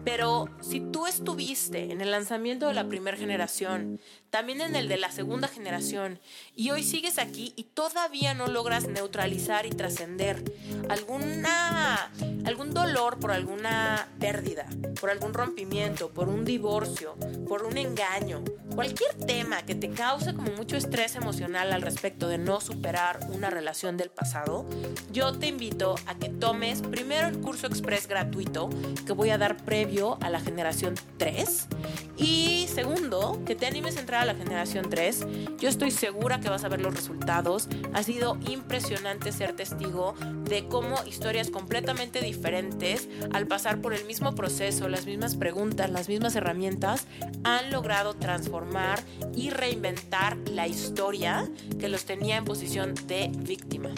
pero si tú estuviste en el lanzamiento de la primera generación, también en el de la segunda generación, y hoy sigues aquí y todavía no logras neutralizar y trascender alguna algún dolor por alguna pérdida, por algún rompimiento, por un divorcio, por un engaño, cualquier tema que te cause como mucho estrés emocional al respecto de no superar una relación del pasado, yo te invito a que tomes primero el curso express gratuito que voy a dar previo a la generación 3 y segundo, que te animes a entrar a la generación 3. Yo estoy segura que vas a ver los resultados. Ha sido impresionante ser testigo de cómo historias completamente diferentes, al pasar por el mismo proceso, las mismas preguntas, las mismas herramientas, han logrado transformar y reinventar la historia que los tenía en posición de víctima.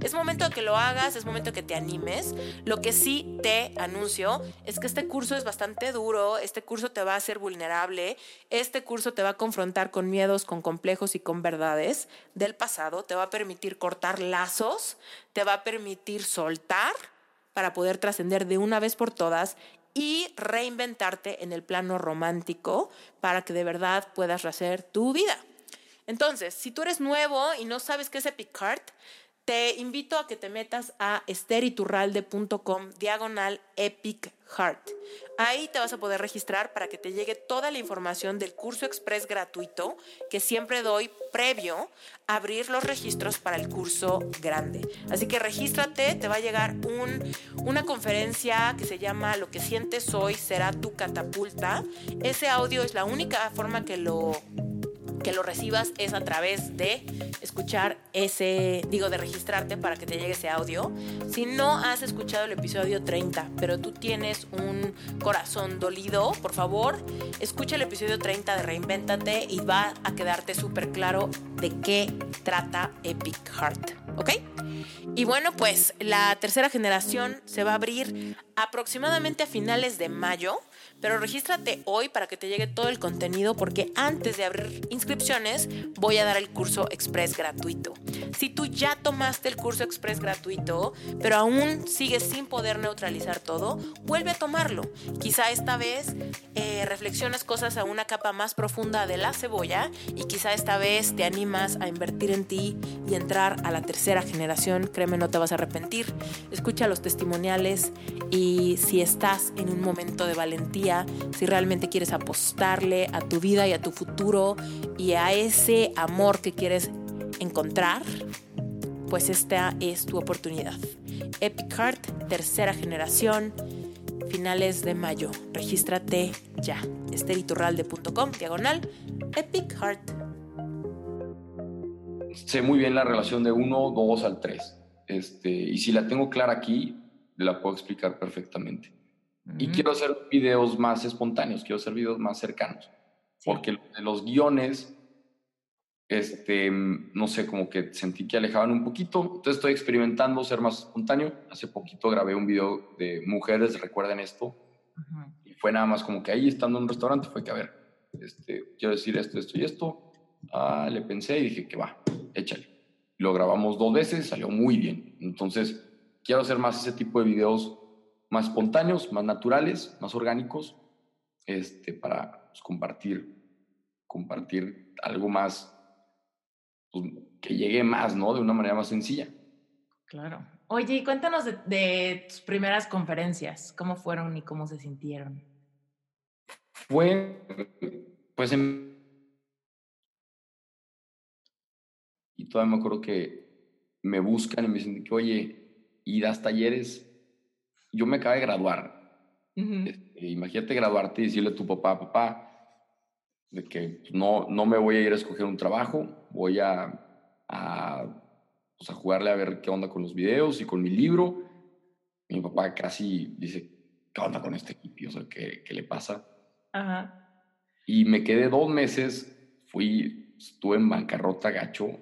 Es momento de que lo hagas, es momento que te animes. Lo que sí te anuncio es que este curso es bastante duro, este curso te va a hacer vulnerable, este curso te va a confrontar con miedos, con complejos y con verdades del pasado, te va a permitir cortar lazos, te va a permitir soltar para poder trascender de una vez por todas y reinventarte en el plano romántico para que de verdad puedas rehacer tu vida. Entonces, si tú eres nuevo y no sabes qué es Epic te invito a que te metas a esteriturralde.com diagonal Epic Heart. Ahí te vas a poder registrar para que te llegue toda la información del curso express gratuito que siempre doy previo a abrir los registros para el curso grande. Así que regístrate, te va a llegar un, una conferencia que se llama Lo que sientes hoy será tu catapulta. Ese audio es la única forma que lo que lo recibas es a través de escuchar ese, digo, de registrarte para que te llegue ese audio. Si no has escuchado el episodio 30, pero tú tienes un corazón dolido, por favor, escucha el episodio 30 de Reinvéntate y va a quedarte súper claro de qué trata Epic Heart. ¿Ok? Y bueno, pues la tercera generación se va a abrir aproximadamente a finales de mayo. Pero regístrate hoy para que te llegue todo el contenido porque antes de abrir inscripciones voy a dar el curso express gratuito. Si tú ya tomaste el curso express gratuito, pero aún sigues sin poder neutralizar todo, vuelve a tomarlo. Quizá esta vez eh, reflexiones cosas a una capa más profunda de la cebolla y quizá esta vez te animas a invertir en ti y entrar a la tercera generación. Créeme, no te vas a arrepentir. Escucha los testimoniales y si estás en un momento de valentía, si realmente quieres apostarle a tu vida y a tu futuro y a ese amor que quieres encontrar, pues esta es tu oportunidad. Epic Heart, tercera generación, finales de mayo. Regístrate ya. esteriturralde.com, diagonal, Epic Heart. Sé muy bien la relación de 1, 2 al 3. Este, y si la tengo clara aquí, la puedo explicar perfectamente. Y quiero hacer videos más espontáneos, quiero hacer videos más cercanos. Porque los guiones, este, no sé, como que sentí que alejaban un poquito. Entonces estoy experimentando ser más espontáneo. Hace poquito grabé un video de mujeres, recuerden esto. Y fue nada más como que ahí estando en un restaurante fue que, a ver, este, quiero decir esto, esto y esto. Ah, le pensé y dije que va, échale. Lo grabamos dos veces, salió muy bien. Entonces quiero hacer más ese tipo de videos más espontáneos, más naturales, más orgánicos, este, para pues, compartir, compartir algo más, pues, que llegue más, ¿no? De una manera más sencilla. Claro. Oye, cuéntanos de, tus primeras conferencias, cómo fueron y cómo se sintieron. Fue, pues, y todavía me acuerdo que me buscan y me dicen que, oye, y das talleres. Yo me acabo de graduar. Este, imagínate graduarte y decirle a tu papá, papá, de que no, no me voy a ir a escoger un trabajo, voy a, a, pues, a jugarle a ver qué onda con los videos y con mi libro. Mi papá casi dice, ¿qué onda con este equipo? O sea, ¿qué, qué le pasa? Ajá. Y me quedé dos meses, fui, estuve en bancarrota gacho,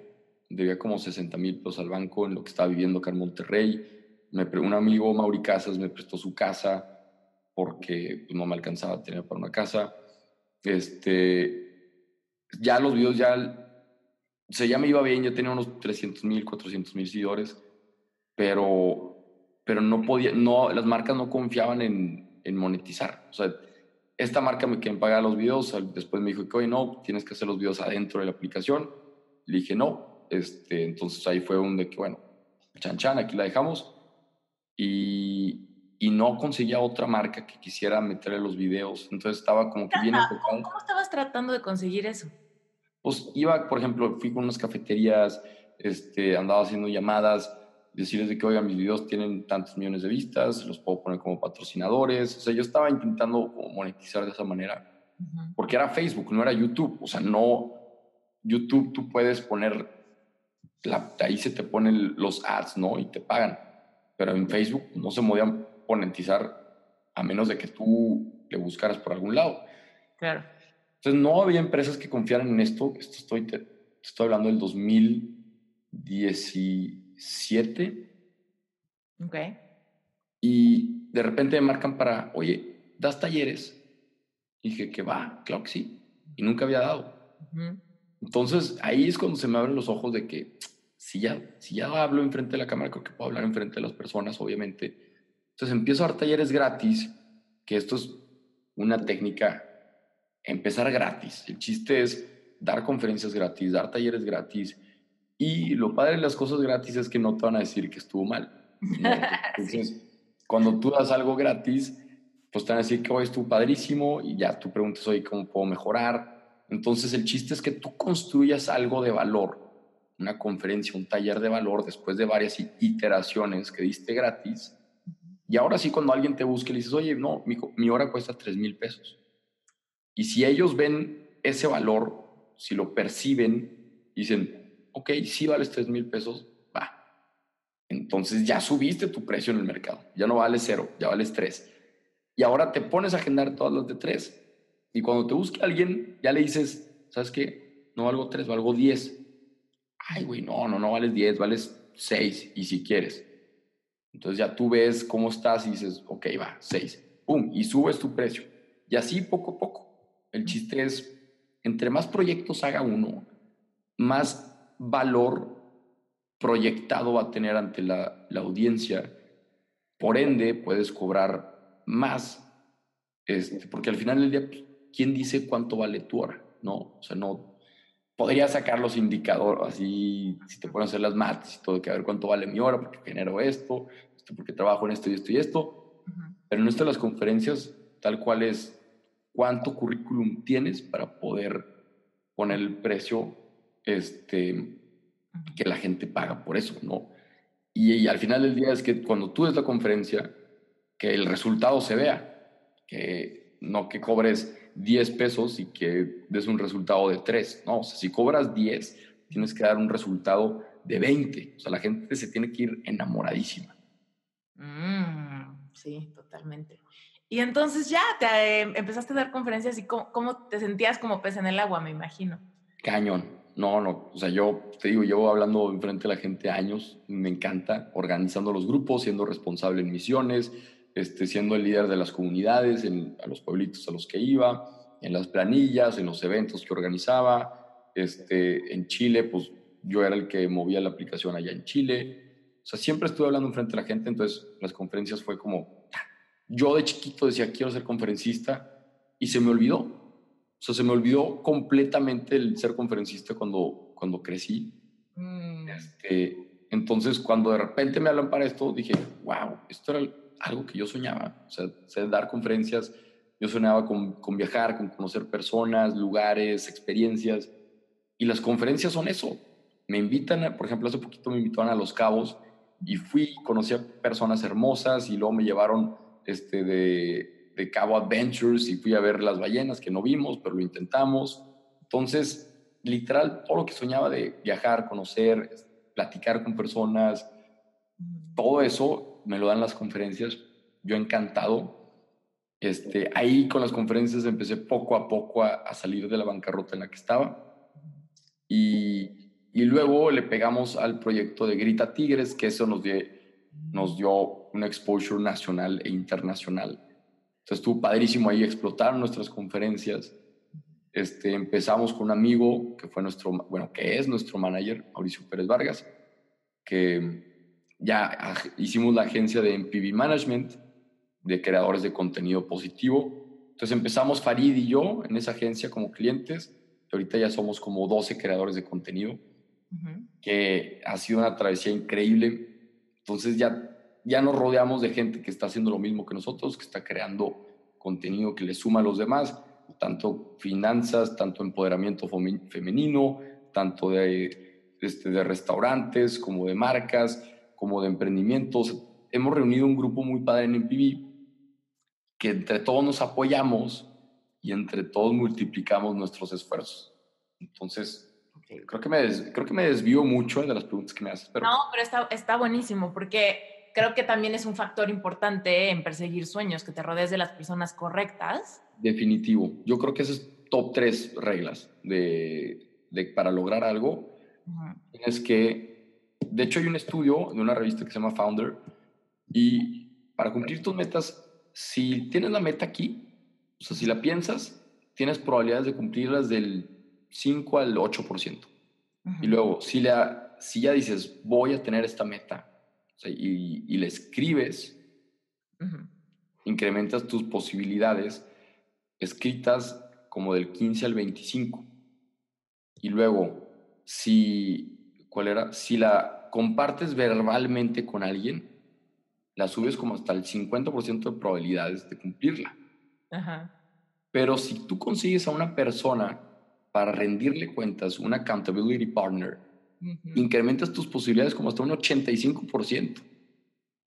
debía como 60 mil pesos al banco en lo que estaba viviendo acá en Monterrey. Un amigo, Mauri Casas, me prestó su casa porque pues, no me alcanzaba a tener para una casa. Este, ya los videos ya, se ya me iba bien, yo tenía unos 300 mil, 400 mil seguidores, pero, pero no podía, no, las marcas no confiaban en, en monetizar. O sea, esta marca me quieren pagar los videos, después me dijo que, hoy no, tienes que hacer los videos adentro de la aplicación. Le dije, no, este, entonces ahí fue un de que, bueno, chan chan, aquí la dejamos. Y, y no conseguía otra marca que quisiera meterle los videos. Entonces estaba como que bien enfocado. ¿Cómo estabas tratando de conseguir eso? Pues iba, por ejemplo, fui con unas cafeterías, este, andaba haciendo llamadas, decirles de que, oiga, mis videos tienen tantos millones de vistas, los puedo poner como patrocinadores. O sea, yo estaba intentando monetizar de esa manera. Porque era Facebook, no era YouTube. O sea, no, YouTube tú puedes poner ahí se te ponen los ads, ¿no? Y te pagan. Pero en Facebook no se podía monetizar a menos de que tú le buscaras por algún lado. Claro. Entonces no había empresas que confiaran en esto. Esto estoy, te, estoy hablando del 2017. Ok. Y de repente me marcan para, oye, ¿das talleres? Y dije que va, claro que sí. Y nunca había dado. Entonces ahí es cuando se me abren los ojos de que si ya, si ya hablo enfrente de la cámara, creo que puedo hablar enfrente de las personas, obviamente. Entonces empiezo a dar talleres gratis, que esto es una técnica, empezar gratis. El chiste es dar conferencias gratis, dar talleres gratis. Y lo padre de las cosas gratis es que no te van a decir que estuvo mal. Entonces, cuando tú das algo gratis, pues te van a decir que hoy estuvo padrísimo y ya tú preguntas, hoy ¿cómo puedo mejorar? Entonces, el chiste es que tú construyas algo de valor una conferencia, un taller de valor después de varias iteraciones que diste gratis. Y ahora sí, cuando alguien te busque, le dices, oye, no, mi, hora cuesta 3 mil pesos. Y si ellos ven ese valor, si lo perciben, dicen, ok, sí vales 3 mil pesos, va. Entonces ya subiste tu precio en el mercado. Ya no vale cero, ya vales 3. Y ahora te pones a agendar todas las de 3. Y cuando te busque alguien, ya le dices, ¿sabes qué? No valgo 3, valgo 10 ay, güey, no, no, no vales 10, vales 6 y si quieres. Entonces ya tú ves cómo estás y dices, ok, va, 6, pum, y subes tu precio. Y así poco a poco. El chiste es, entre más proyectos haga uno, más valor proyectado va a tener ante la, la audiencia. Por ende, puedes cobrar más, este, porque al final del día, pues, ¿quién dice cuánto vale tu hora? No, o sea, no, podría sacar los indicadores, así, si te ponen a hacer las mates y todo, que a ver cuánto vale mi hora, porque genero esto, esto porque trabajo en esto y esto y esto. Pero en esto de las conferencias, tal cual es cuánto currículum tienes para poder poner el precio este, que la gente paga por eso, ¿no? Y, al final del día es que cuando tú des la conferencia, que el resultado se vea, que no que cobres 10 pesos y que des un resultado de 3. No, o sea, si cobras 10, tienes que dar un resultado de 20. O sea, la gente se tiene que ir enamoradísima. Mm, sí, totalmente. Y entonces ya te em, empezaste a dar conferencias y cómo, te sentías como pez en el agua, me imagino. Cañón. No, no, o sea, yo te digo, llevo hablando enfrente de la gente años, me encanta organizando los grupos, siendo responsable en misiones, este, siendo el líder de las comunidades, en, a los pueblitos a los que iba, en las planillas, en los eventos que organizaba. Este, en Chile, pues yo era el que movía la aplicación allá en Chile. O sea, siempre estuve hablando frente a la gente, entonces las conferencias fue como, yo de chiquito decía, quiero ser conferencista, y se me olvidó. O sea, se me olvidó completamente el ser conferencista cuando, cuando crecí. Mm. Este, entonces, cuando de repente me hablan para esto, dije, wow, esto era algo que yo soñaba, o sea, dar conferencias yo soñaba con, con viajar, con conocer personas, lugares, experiencias. Y las conferencias son eso. Me invitan, por ejemplo, hace poquito me invitaron a Los Cabos y fui, conocí a personas hermosas y luego me llevaron este, de, de Cabo Adventures y fui a ver las ballenas que no vimos, pero lo intentamos. Entonces, literal, todo lo que soñaba de viajar, conocer, platicar con personas, todo eso me lo dan las conferencias. Yo encantado. Este, ahí con las conferencias empecé poco a poco a, salir de la bancarrota en la que estaba. Y, y, luego le pegamos al proyecto de Grita Tigres, que eso nos, dio, nos dio una exposure nacional e internacional. Entonces estuvo padrísimo ahí explotar nuestras conferencias este, empezamos con un amigo que fue nuestro, bueno, que es nuestro manager, Mauricio Pérez Vargas, que ya hicimos la agencia de MPV Management, de creadores de contenido positivo. Entonces empezamos Farid y yo en esa agencia como clientes, y ahorita ya somos como 12 creadores de contenido, que ha sido una travesía increíble. Entonces ya, ya nos rodeamos de gente que está haciendo lo mismo que nosotros, que está creando contenido que le suma a los demás tanto finanzas, tanto empoderamiento femenino, tanto de, este, de restaurantes, como de marcas, como de emprendimientos. Hemos reunido un grupo muy padre en MPV que entre todos nos apoyamos y entre todos multiplicamos nuestros esfuerzos. Entonces, creo, que me creo que me desvío mucho de las preguntas que me haces. Pero... No, pero está, está buenísimo porque creo que también es un factor importante en perseguir sueños, que te rodees de las personas correctas Definitivo. Yo creo que esas es top tres reglas de, de para lograr algo. Es que, de hecho, hay un estudio de una revista que se llama Founder y para cumplir tus metas, si tienes la meta aquí, o sea, si la piensas, tienes probabilidades de cumplirlas del 5 al 8%. Y luego, si, la, si ya dices, voy a tener esta meta, y, y la escribes, incrementas tus posibilidades escritas como del 15 al 25. Y luego, si, ¿cuál era? Si la compartes verbalmente con alguien, la subes como hasta el 50% de probabilidades de cumplirla. Pero si tú consigues a una persona para rendirle cuentas, un accountability partner, incrementas tus posibilidades como hasta un 85%.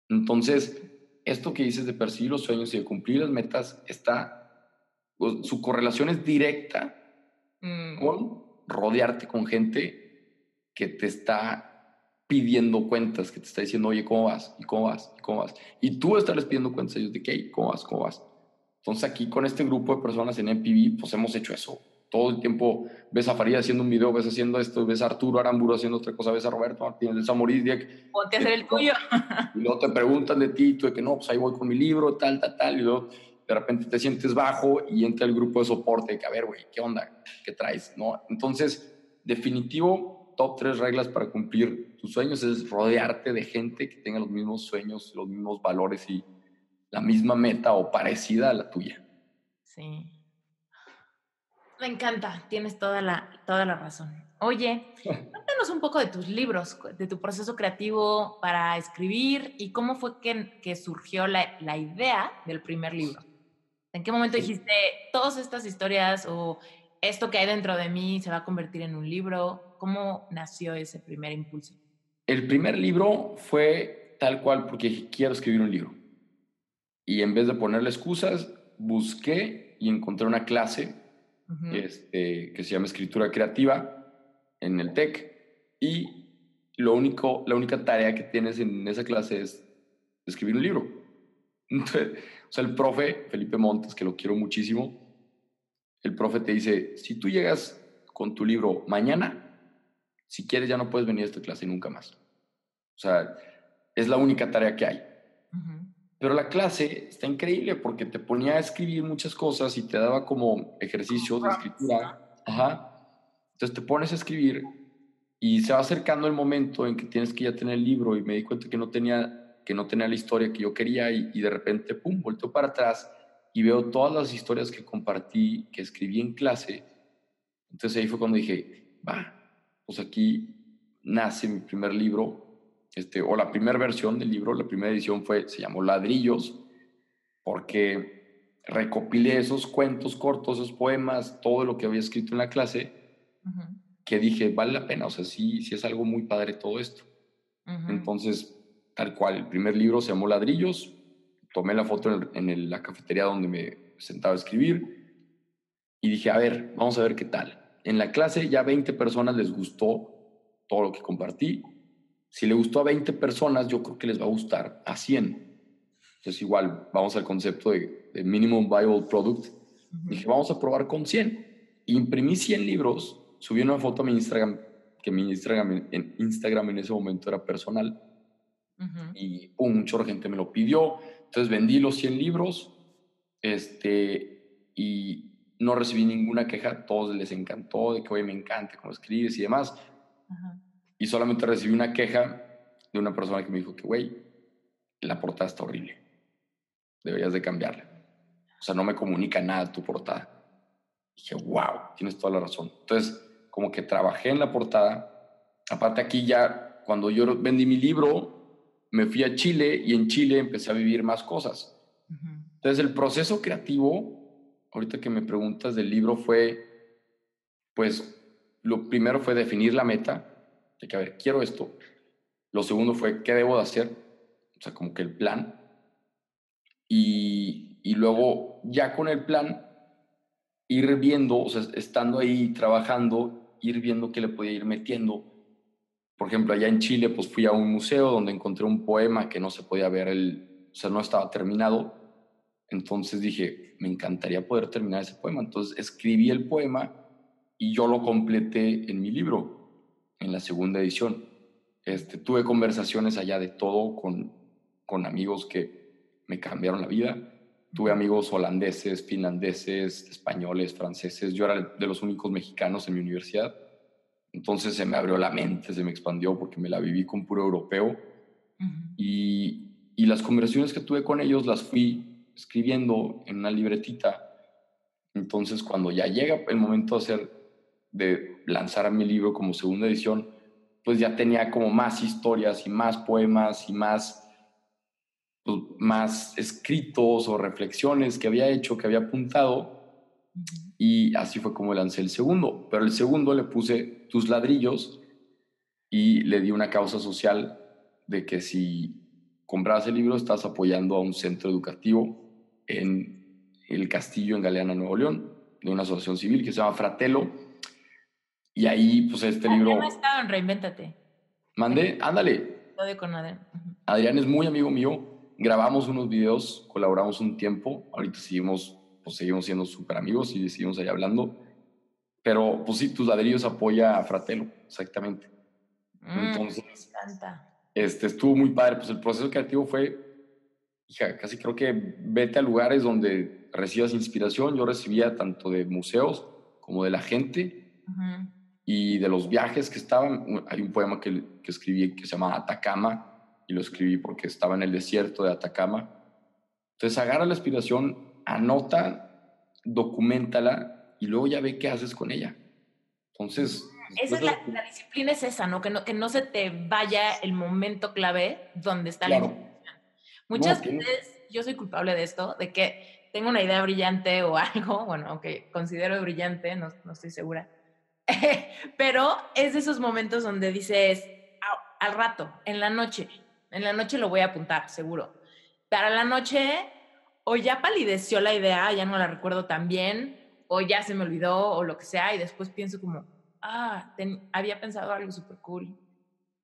Entonces, esto que dices de perseguir los sueños y de cumplir las metas está su correlación es directa mm. con rodearte con gente que te está pidiendo cuentas, que te está diciendo, oye, ¿cómo vas? ¿Y cómo vas? ¿Y cómo vas? Y tú estarles pidiendo cuentas a ellos de qué, ¿cómo vas? ¿Cómo vas? Entonces aquí con este grupo de personas en MPV, pues hemos hecho eso. Todo el tiempo ves a Farid haciendo un video, ves haciendo esto, ves a Arturo Aramburu haciendo otra cosa, ves a Roberto Martínez de Samoris Dieck. Ponte a hacer el tuyo. Y luego te preguntan de ti, tú de que no, pues ahí voy con mi libro, tal, tal, tal. Y luego de repente te sientes bajo y entra el grupo de soporte que, a ver, güey, ¿qué onda? ¿Qué traes? ¿No? Entonces, definitivo, top tres reglas para cumplir tus sueños es rodearte de gente que tenga los mismos sueños, los mismos valores y la misma meta o parecida a la tuya. Sí. Me encanta, tienes toda la, toda la razón. Oye, cuéntanos un poco de tus libros, de tu proceso creativo para escribir y cómo fue que, que surgió la, la idea del primer libro. ¿En qué momento dijiste, todas estas historias o esto que hay dentro de mí se va a convertir en un libro? ¿Cómo nació ese primer impulso? El primer libro fue tal cual porque quiero escribir un libro. Y en vez de ponerle excusas, busqué y encontré una clase este, que se llama Escritura Creativa en el TEC. Y lo único, la única tarea que tienes en esa clase es escribir un libro. Entonces, o sea, el profe, Felipe Montes, que lo quiero muchísimo, el profe te dice, si tú llegas con tu libro mañana, si quieres ya no puedes venir a esta clase nunca más. O sea, es la única tarea que hay. Pero la clase está increíble porque te ponía a escribir muchas cosas y te daba como ejercicio de escritura. Ajá. Entonces te pones a escribir y se va acercando el momento en que tienes que ya tener el libro y me di cuenta que no tenía que no tenía la historia que yo quería y, de repente, pum, volteo para atrás y veo todas las historias que compartí, que escribí en clase. Entonces ahí fue cuando dije, va, pues aquí nace mi primer libro, este, o la primera versión del libro, la primera edición fue, se llamó Ladrillos, porque recopilé esos cuentos cortos, esos poemas, todo lo que había escrito en la clase, que dije, vale la pena, o sea, sí, sí es algo muy padre todo esto. Entonces, tal cual, el primer libro se llamó Ladrillos, tomé la foto en, la cafetería donde me sentaba a escribir y dije, a ver, vamos a ver qué tal. En la clase ya 20 personas les gustó todo lo que compartí. Si le gustó a 20 personas, yo creo que les va a gustar a 100. Entonces igual, vamos al concepto de, Minimum Viable Product. Dije, vamos a probar con 100. Imprimí 100 libros, subí una foto a mi Instagram, que mi Instagram en, Instagram en ese momento era personal. Y pum, un chorro de gente me lo pidió. Entonces vendí los 100 libros este, y no recibí ninguna queja. Todos les encantó de que, hoy me encanta cómo escribes y demás. Y solamente recibí una queja de una persona que me dijo que, güey, la portada está horrible deberías de cambiarla. O sea, no me comunica nada tu portada. dije, wow, tienes toda la razón. Entonces, como que trabajé en la portada. Aparte aquí ya, cuando yo vendí mi libro, me fui a Chile y en Chile empecé a vivir más cosas. Entonces, el proceso creativo, ahorita que me preguntas del libro, fue, pues, lo primero fue definir la meta, de que, a ver, quiero esto. Lo segundo fue, ¿qué debo de hacer? O sea, como que el plan y, y luego ya con el plan ir viendo, o sea, estando ahí trabajando, ir viendo qué le podía ir metiendo. Por ejemplo, allá en Chile, pues fui a un museo donde encontré un poema que no se podía ver, el, o sea, no estaba terminado. Entonces dije, me encantaría poder terminar ese poema. Entonces escribí el poema y yo lo completé en mi libro, en la segunda edición. Este, tuve conversaciones allá de todo con, con amigos que me cambiaron la vida. Tuve amigos holandeses, finlandeses, españoles, franceses. Yo era de los únicos mexicanos en mi universidad. Entonces se me abrió la mente, se me expandió porque me la viví con puro europeo. y, y las conversaciones que tuve con ellos las fui escribiendo en una libretita. Entonces cuando ya llega el momento de hacer, de lanzar mi libro como segunda edición, pues ya tenía como más historias y más poemas y más pues, más escritos o reflexiones que había hecho, que había apuntado. Y así fue como lancé el segundo. Pero el segundo le puse tus ladrillos y le di una causa social de que si comprabas el libro estás apoyando a un centro educativo en el Castillo en Galeana, Nuevo León, de una asociación civil que se llama Fratelo. Y ahí, pues este libro... Adrián estado en Reinvéntate. Mandé, ándale. con Adrián. Adrián es muy amigo mío grabamos unos videos, colaboramos un tiempo, ahorita seguimos, pues seguimos siendo súper amigos y seguimos ahí hablando, pero pues sí, tus ladrillos apoya a Fratelo, exactamente. Mm, Entonces, me encanta. Este, estuvo muy padre, pues el proceso creativo fue, hija, casi creo que vete a lugares donde recibas inspiración, yo recibía tanto de museos como de la gente. Y de los viajes que estaban, hay un poema que, que escribí que se llama Atacama, y lo escribí porque estaba en el desierto de Atacama. Entonces agarra la inspiración, anota, documentala y luego ya ve qué haces con ella. Entonces... Esa es la, disciplina es esa, ¿no? Que, ¿no? que no se te vaya el momento clave donde está la Muchas veces yo soy culpable de esto, de que tengo una idea brillante o algo, bueno, aunque considero brillante, no, no estoy segura, pero es de esos momentos donde dices, al rato, en la noche, en la noche lo voy a apuntar, seguro. Para la noche, o ya palideció la idea, ya no la recuerdo tan bien, o ya se me olvidó, o lo que sea, y después pienso como, ah, había pensado algo súper cool,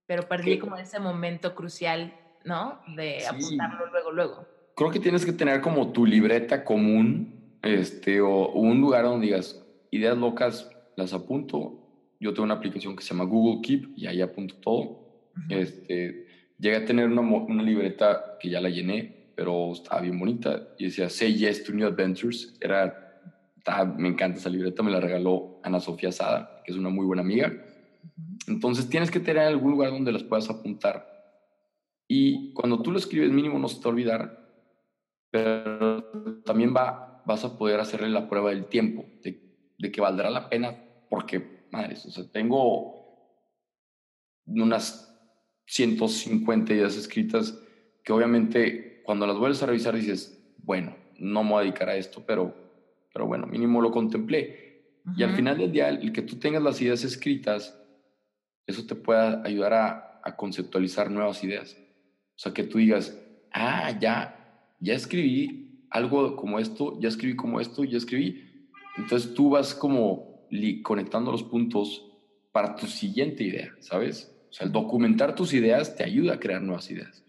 pero perdí como ese momento crucial, ¿no? De apuntarlo luego, luego. Creo que tienes que tener como tu libreta común, este, o un lugar donde digas, ideas locas, las apunto. Yo tengo una aplicación que se llama Google Keep y ahí apunto todo. Este, Llegué a tener una, una, libreta que ya la llené, pero estaba bien bonita y decía Say Yes to New Adventures. Era, me encanta esa libreta, me la regaló Ana Sofía Sada, que es una muy buena amiga. Entonces tienes que tener algún lugar donde las puedas apuntar. Y cuando tú lo escribes mínimo no se te va a olvidar, pero también va, vas a poder hacerle la prueba del tiempo, de, de que valdrá la pena, porque, madres, o sea, tengo unas 150 ideas escritas que obviamente cuando las vuelves a revisar dices, bueno, no me voy a dedicar a esto, pero, pero bueno, mínimo lo contemplé. Y al final del día, el que tú tengas las ideas escritas, eso te puede ayudar a, a conceptualizar nuevas ideas. O sea, que tú digas, ah, ya, ya escribí algo como esto, ya escribí como esto, ya escribí. Entonces tú vas como conectando los puntos para tu siguiente idea, ¿sabes? O sea, el documentar tus ideas te ayuda a crear nuevas ideas.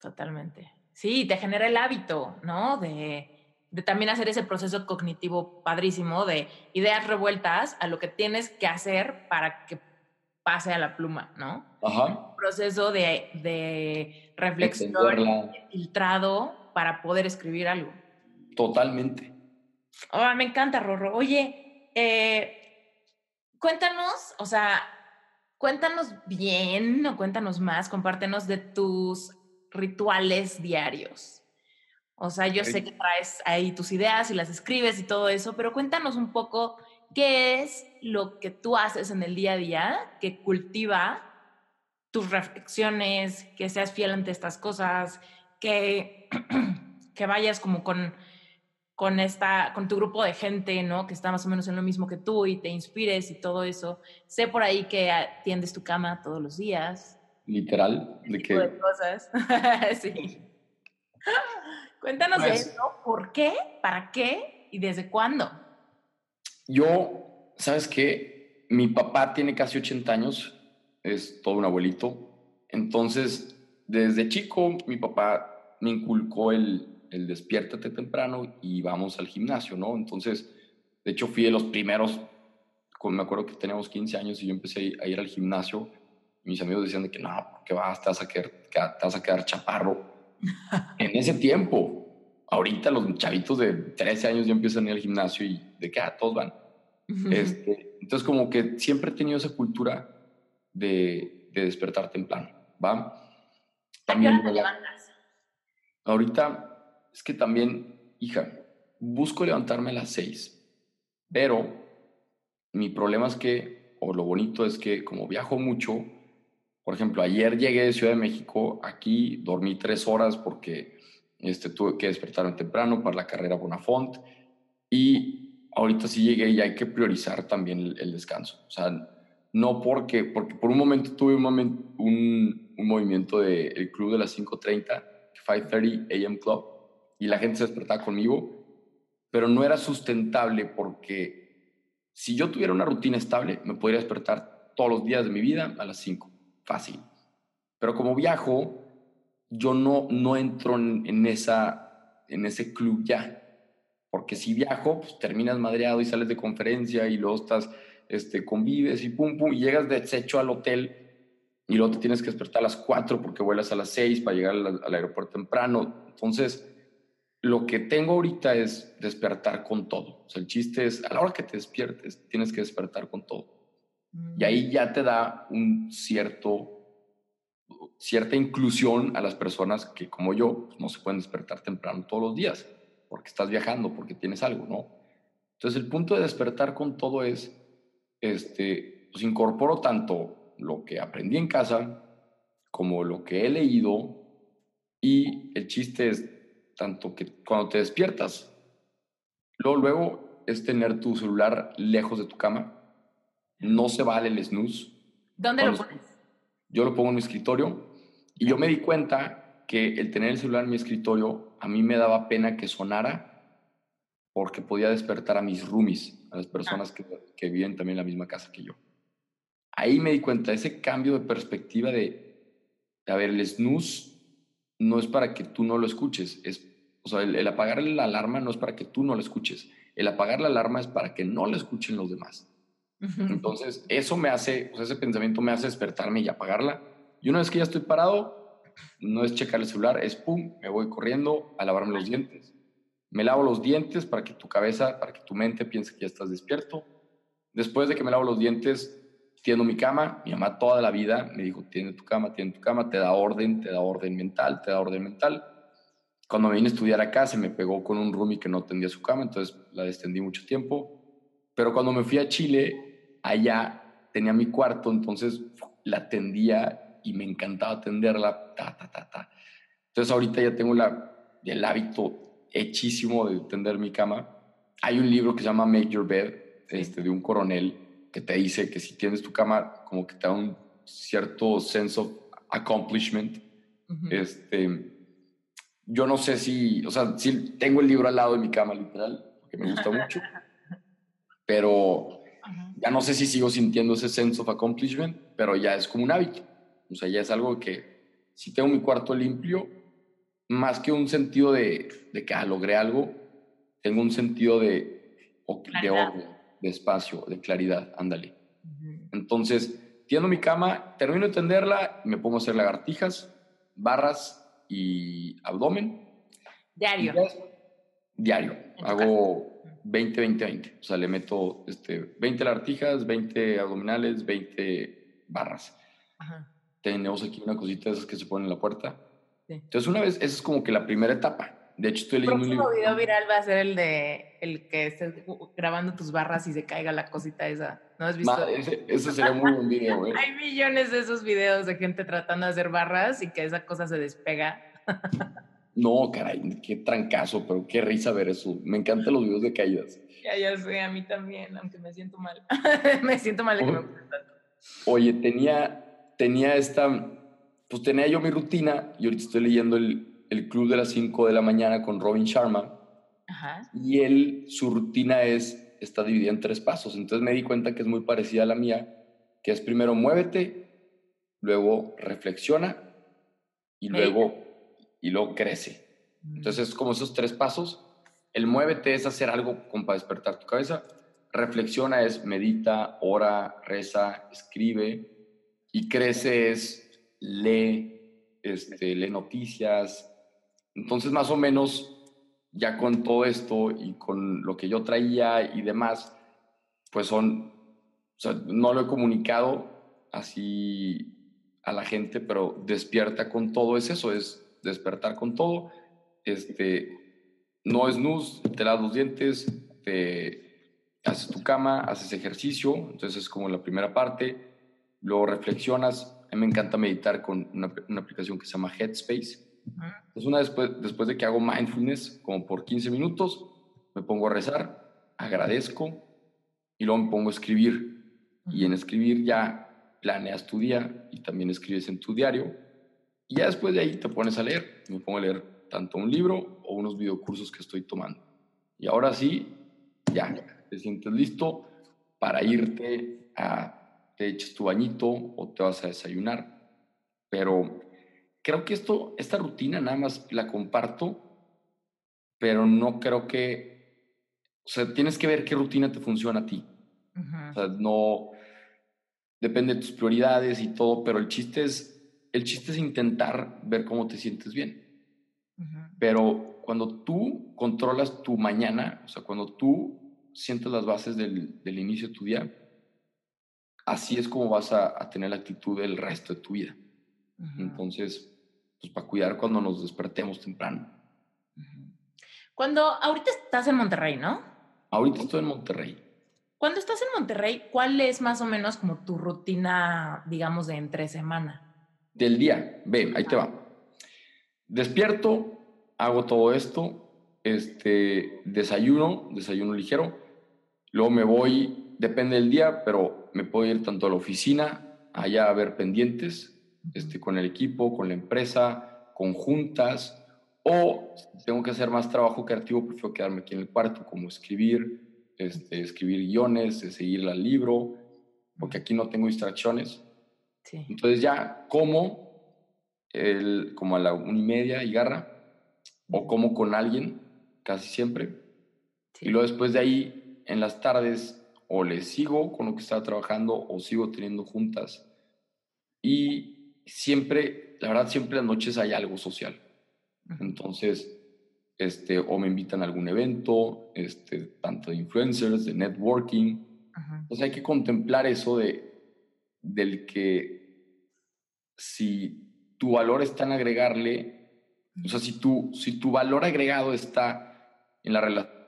Totalmente. Sí, te genera el hábito, ¿no? De, de también hacer ese proceso cognitivo padrísimo de ideas revueltas a lo que tienes que hacer para que pase a la pluma, ¿no? Ajá. proceso de, de reflexión filtrado para poder escribir algo. Totalmente. Oh, me encanta, Rorro. Oye, eh, cuéntanos, o sea, cuéntanos bien o cuéntanos más, compártenos de tus rituales diarios. O sea, yo sé que traes ahí tus ideas y las escribes y todo eso, pero cuéntanos un poco ¿qué es lo que tú haces en el día a día que cultiva tus reflexiones, que seas fiel ante estas cosas, que, que vayas como con, con, esta, con tu grupo de gente, ¿no? Que está más o menos en lo mismo que tú y te inspires y todo eso. Sé por ahí que atiendes tu cama todos los días. Literal, de que... De cosas. sí. Cuéntanos de pues eso, ¿por qué? ¿Para qué? ¿Y desde cuándo? Yo, ¿sabes qué? Mi papá tiene casi 80 años, es todo un abuelito. Entonces, desde chico, mi papá me inculcó el, el despiértate temprano y vamos al gimnasio, ¿no? Entonces, de hecho, fui de los primeros, me acuerdo que teníamos 15 años y yo empecé a ir al gimnasio. mis amigos decían de que no, que vas, te vas a quedar, te vas a quedar chaparro. en ese tiempo, ahorita los chavitos de 13 años ya empiezan a ir al gimnasio y de que ah, todos van. este, entonces, como que siempre he tenido esa cultura de, de despertar temprano, ¿va? También, ¿A qué hora te levantas? Ahorita es que también, hija, busco levantarme a las 6, pero mi problema es que, o lo bonito es que como viajo mucho, por ejemplo, ayer llegué de Ciudad de México, aquí dormí tres horas porque este, tuve que despertarme temprano para la carrera Bonafont y ahorita sí llegué y hay que priorizar también el, descanso. O sea, no porque, porque por un momento tuve un, un, un movimiento del el club de las 5.30, 5.30 AM Club, y la gente se despertaba conmigo, pero no era sustentable porque si yo tuviera una rutina estable, me podría despertar todos los días de mi vida a las 5, fácil. Pero como viajo, yo no, no entro en, esa, en ese club ya. Porque si viajo, pues terminas madreado y sales de conferencia y luego estás, este, convives y pum, pum, y llegas deshecho al hotel y luego te tienes que despertar a las 4 porque vuelas a las 6 para llegar al, aeropuerto temprano. Entonces, lo que tengo ahorita es despertar con todo. O sea, el chiste es, a la hora que te despiertes, tienes que despertar con todo. Y ahí mm. ya te da un cierto cierta inclusión a las personas que, como yo, pues, no se pueden despertar temprano todos los días, porque estás viajando, porque tienes algo, ¿no? Entonces, el punto de despertar con todo es, este, pues incorporo tanto lo que aprendí en casa como lo que he leído y el chiste es tanto que cuando te despiertas, luego, luego es tener tu celular lejos de tu cama, no se vale el snooze. ¿Dónde lo pones? Yo lo pongo en mi escritorio y yo me di cuenta que el tener el celular en mi escritorio a mí me daba pena que sonara porque podía despertar a mis roomies, a las personas que, que viven también en la misma casa que yo. Ahí me di cuenta, ese cambio de perspectiva de, a ver, el snooze no es para que tú no lo escuches, es, o sea, el, apagar la alarma no es para que tú no lo escuches, el apagar la alarma es para que no lo escuchen los demás. Entonces, eso me hace, ese pensamiento me hace despertarme y apagarla y una vez que ya estoy parado, no es checar el celular, es pum, me voy corriendo a lavarme los dientes. Me lavo los dientes para que tu cabeza, para que tu mente piense que ya estás despierto. Después de que me lavo los dientes, tiendo mi cama. Mi mamá toda la vida me dijo, tiene tu cama, tiene tu cama, te da orden, te da orden mental, te da orden mental. Cuando me vine a estudiar acá, se me pegó con un roomie que no tendía su cama, entonces la extendí mucho tiempo. Pero cuando me fui a Chile, allá tenía mi cuarto, entonces la tendía y me encantaba atenderla, ta, ta, ta, ta. Entonces ahorita ya tengo la, el hábito hechísimo de tender mi cama. Hay un libro que se llama Make Your Bed, este, de un coronel, que te dice que si tienes tu cama, como que te da un cierto sense of accomplishment. Este, yo no sé si, o sea, sí tengo el libro al lado de mi cama, literal, porque me gusta mucho, pero ya no sé si sigo sintiendo ese sense of accomplishment, pero ya es como un hábito. O sea, ya es algo que si tengo mi cuarto limpio, más que un sentido de, de que ah, logré algo, tengo un sentido de, de orden, de espacio, de claridad, ándale. Entonces, tiendo mi cama, termino de tenderla, me pongo a hacer lagartijas, barras y abdomen. Diario. diario. Hago 20, 20, 20. O sea, le meto este, 20 lagartijas, 20 abdominales, 20 barras. Tenemos aquí una cosita de esas que se pone en la puerta. Entonces, una vez, esa es como que la primera etapa. De hecho, estoy leyendo un libro. El video viral va a ser el de el que estés grabando tus barras y se caiga la cosita esa. ¿No has visto? ese, sería muy buen video, ¿eh? Hay millones de esos videos de gente tratando de hacer barras y que esa cosa se despega. no, caray, qué trancazo, pero qué risa ver eso. Me encantan los videos de caídas. Ya, ya sé, a mí también, aunque me siento mal. me siento mal de que me tanto. Oye, tenía, tenía esta, pues tenía yo mi rutina y ahorita estoy leyendo el, el Club de las 5 de la mañana con Robin Sharma. Ajá. Y él, su rutina es, está dividida en tres pasos. Entonces me di cuenta que es muy parecida a la mía, que es primero muévete, luego reflexiona y luego, y luego crece. Mm. Entonces es como esos tres pasos. El muévete es hacer algo como para despertar tu cabeza. Reflexiona es medita, ora, reza, escribe. Y crece es lee, este, lee noticias. Entonces más o menos ya con todo esto y con lo que yo traía y demás, pues son, o sea, no lo he comunicado así a la gente, pero despierta con todo es eso, es despertar con todo. Este, no es nus, te lavas los dientes, te haces tu cama, haces ejercicio, entonces es como la primera parte, luego reflexionas. A mí me encanta meditar con una, una aplicación que se llama Headspace entonces, una después, después de que hago mindfulness, como por 15 minutos, me pongo a rezar, agradezco y luego me pongo a escribir. Y en escribir ya planeas tu día y también escribes en tu diario. Y ya después de ahí te pones a leer. Me pongo a leer tanto un libro o unos videocursos que estoy tomando. Y ahora sí, ya te sientes listo para irte a, te echas tu bañito o te vas a desayunar. Pero creo que esto, esta rutina nada más la comparto, pero no creo que, o sea, tienes que ver qué rutina te funciona a ti. O sea, no, depende de tus prioridades y todo, pero el chiste es, el chiste es intentar ver cómo te sientes bien. Pero cuando tú controlas tu mañana, o sea, cuando tú sientes las bases del, del inicio de tu día, así es como vas a, a tener la actitud del resto de tu vida. Entonces, pues para cuidar cuando nos despertemos temprano. Cuando ahorita estás en Monterrey, ¿no? Ahorita estoy en Monterrey. Cuando estás en Monterrey, ¿cuál es más o menos como tu rutina, digamos, de entre semana? Del día. Ve, ahí te va. Despierto, hago todo esto, este, desayuno, desayuno ligero, luego me voy, depende del día, pero me puedo ir tanto a la oficina, allá a ver pendientes, este, con el equipo, con la empresa, con juntas, o tengo que hacer más trabajo creativo, prefiero quedarme aquí en el cuarto, como escribir, este, escribir guiones, seguir al libro, porque aquí no tengo distracciones. Entonces ya como, el, como a la una y media y garra, o como con alguien, casi siempre. Y luego después de ahí, en las tardes, o le sigo con lo que estaba trabajando, o sigo teniendo juntas. Y siempre, la verdad, siempre las noches hay algo social. Entonces, este, o me invitan a algún evento, este, tanto de influencers, de networking. Entonces hay que contemplar eso de, del que si tu valor está en agregarle, o sea, si tu, si tu valor agregado está en la relación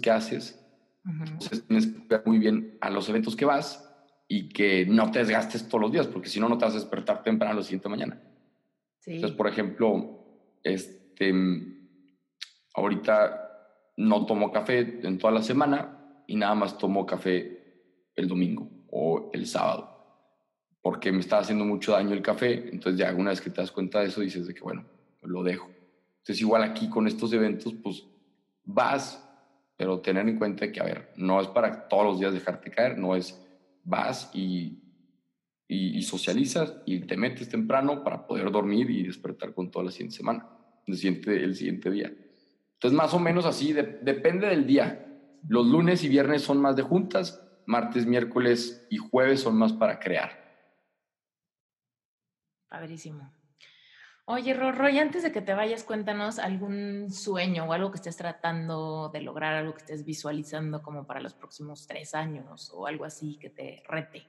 que haces, entonces tienes que ver muy bien a los eventos que vas y que no te desgastes todos los días, porque si no, no te vas a despertar temprano la siguiente mañana. Entonces, por ejemplo, es, este, ahorita no tomo café en toda la semana y nada más tomo café el domingo o el sábado, porque me está haciendo mucho daño el café, entonces ya una vez que te das cuenta de eso dices de que bueno, lo dejo. Entonces igual aquí con estos eventos, pues vas, pero tener en cuenta que, a ver, no es para todos los días dejarte caer, no es vas y, y, socializas y te metes temprano para poder dormir y despertar con toda la siguiente semana, el siguiente, el siguiente día. Entonces, más o menos así, depende del día. Los lunes y viernes son más de juntas, martes, miércoles y jueves son más para crear. Padrísimo. Oye, Rorro, y antes de que te vayas, cuéntanos algún sueño o algo que estés tratando de lograr, algo que estés visualizando como para los próximos tres años o algo así que te rete.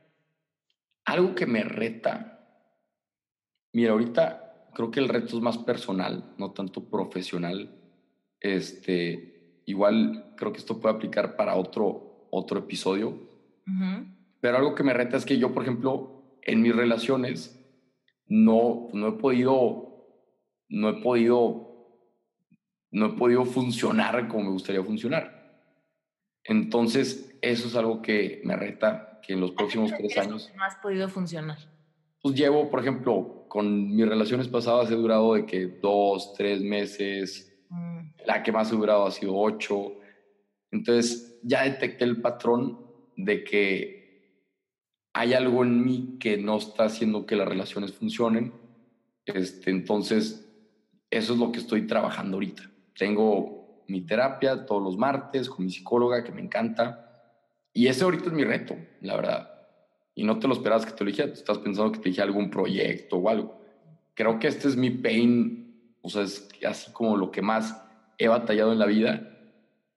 Algo que me reta. Mira, ahorita creo que el reto es más personal, no tanto profesional. Este, igual creo que esto puede aplicar para otro, otro episodio. Pero algo que me reta es que yo, por ejemplo, en mis relaciones no, no he podido, no he podido, no he podido funcionar como me gustaría funcionar. Entonces, eso es algo que me reta, que en los próximos tres años... No has podido funcionar. Pues llevo, por ejemplo, con mis relaciones pasadas he durado de que dos, tres meses, la que más ha durado ha sido ocho. Entonces ya detecté el patrón de que hay algo en mí que no está haciendo que las relaciones funcionen. Este, entonces, eso es lo que estoy trabajando ahorita. Tengo mi terapia todos los martes con mi psicóloga, que me encanta. Y ese ahorita es mi reto, la verdad. Y no te lo esperas que te lo dijera, estás pensando que te dije algún proyecto o algo. Creo que este es mi pain, o sea, es así como lo que más he batallado en la vida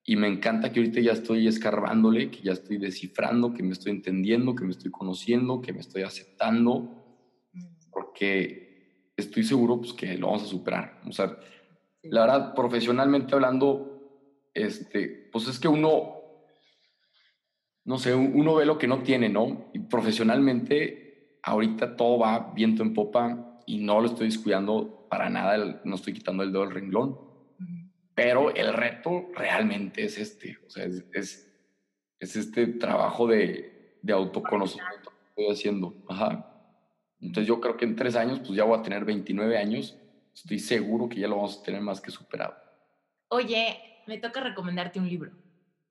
y me encanta que ahorita ya estoy escarbándole, que ya estoy descifrando, que me estoy entendiendo, que me estoy conociendo, que me estoy aceptando, porque estoy seguro pues, que lo vamos a superar. O sea, la verdad, profesionalmente hablando, este, pues es que uno, no sé, uno ve lo que no tiene, ¿no? Y profesionalmente, ahorita todo va viento en popa y no lo estoy descuidando para nada, no estoy quitando el dedo del renglón pero el reto realmente es este, o sea, es, es, este trabajo de, de, autoconocimiento que estoy haciendo. Ajá. Entonces yo creo que en tres años, pues ya voy a tener 29 años, estoy seguro que ya lo vamos a tener más que superado. Oye, me toca recomendarte un libro.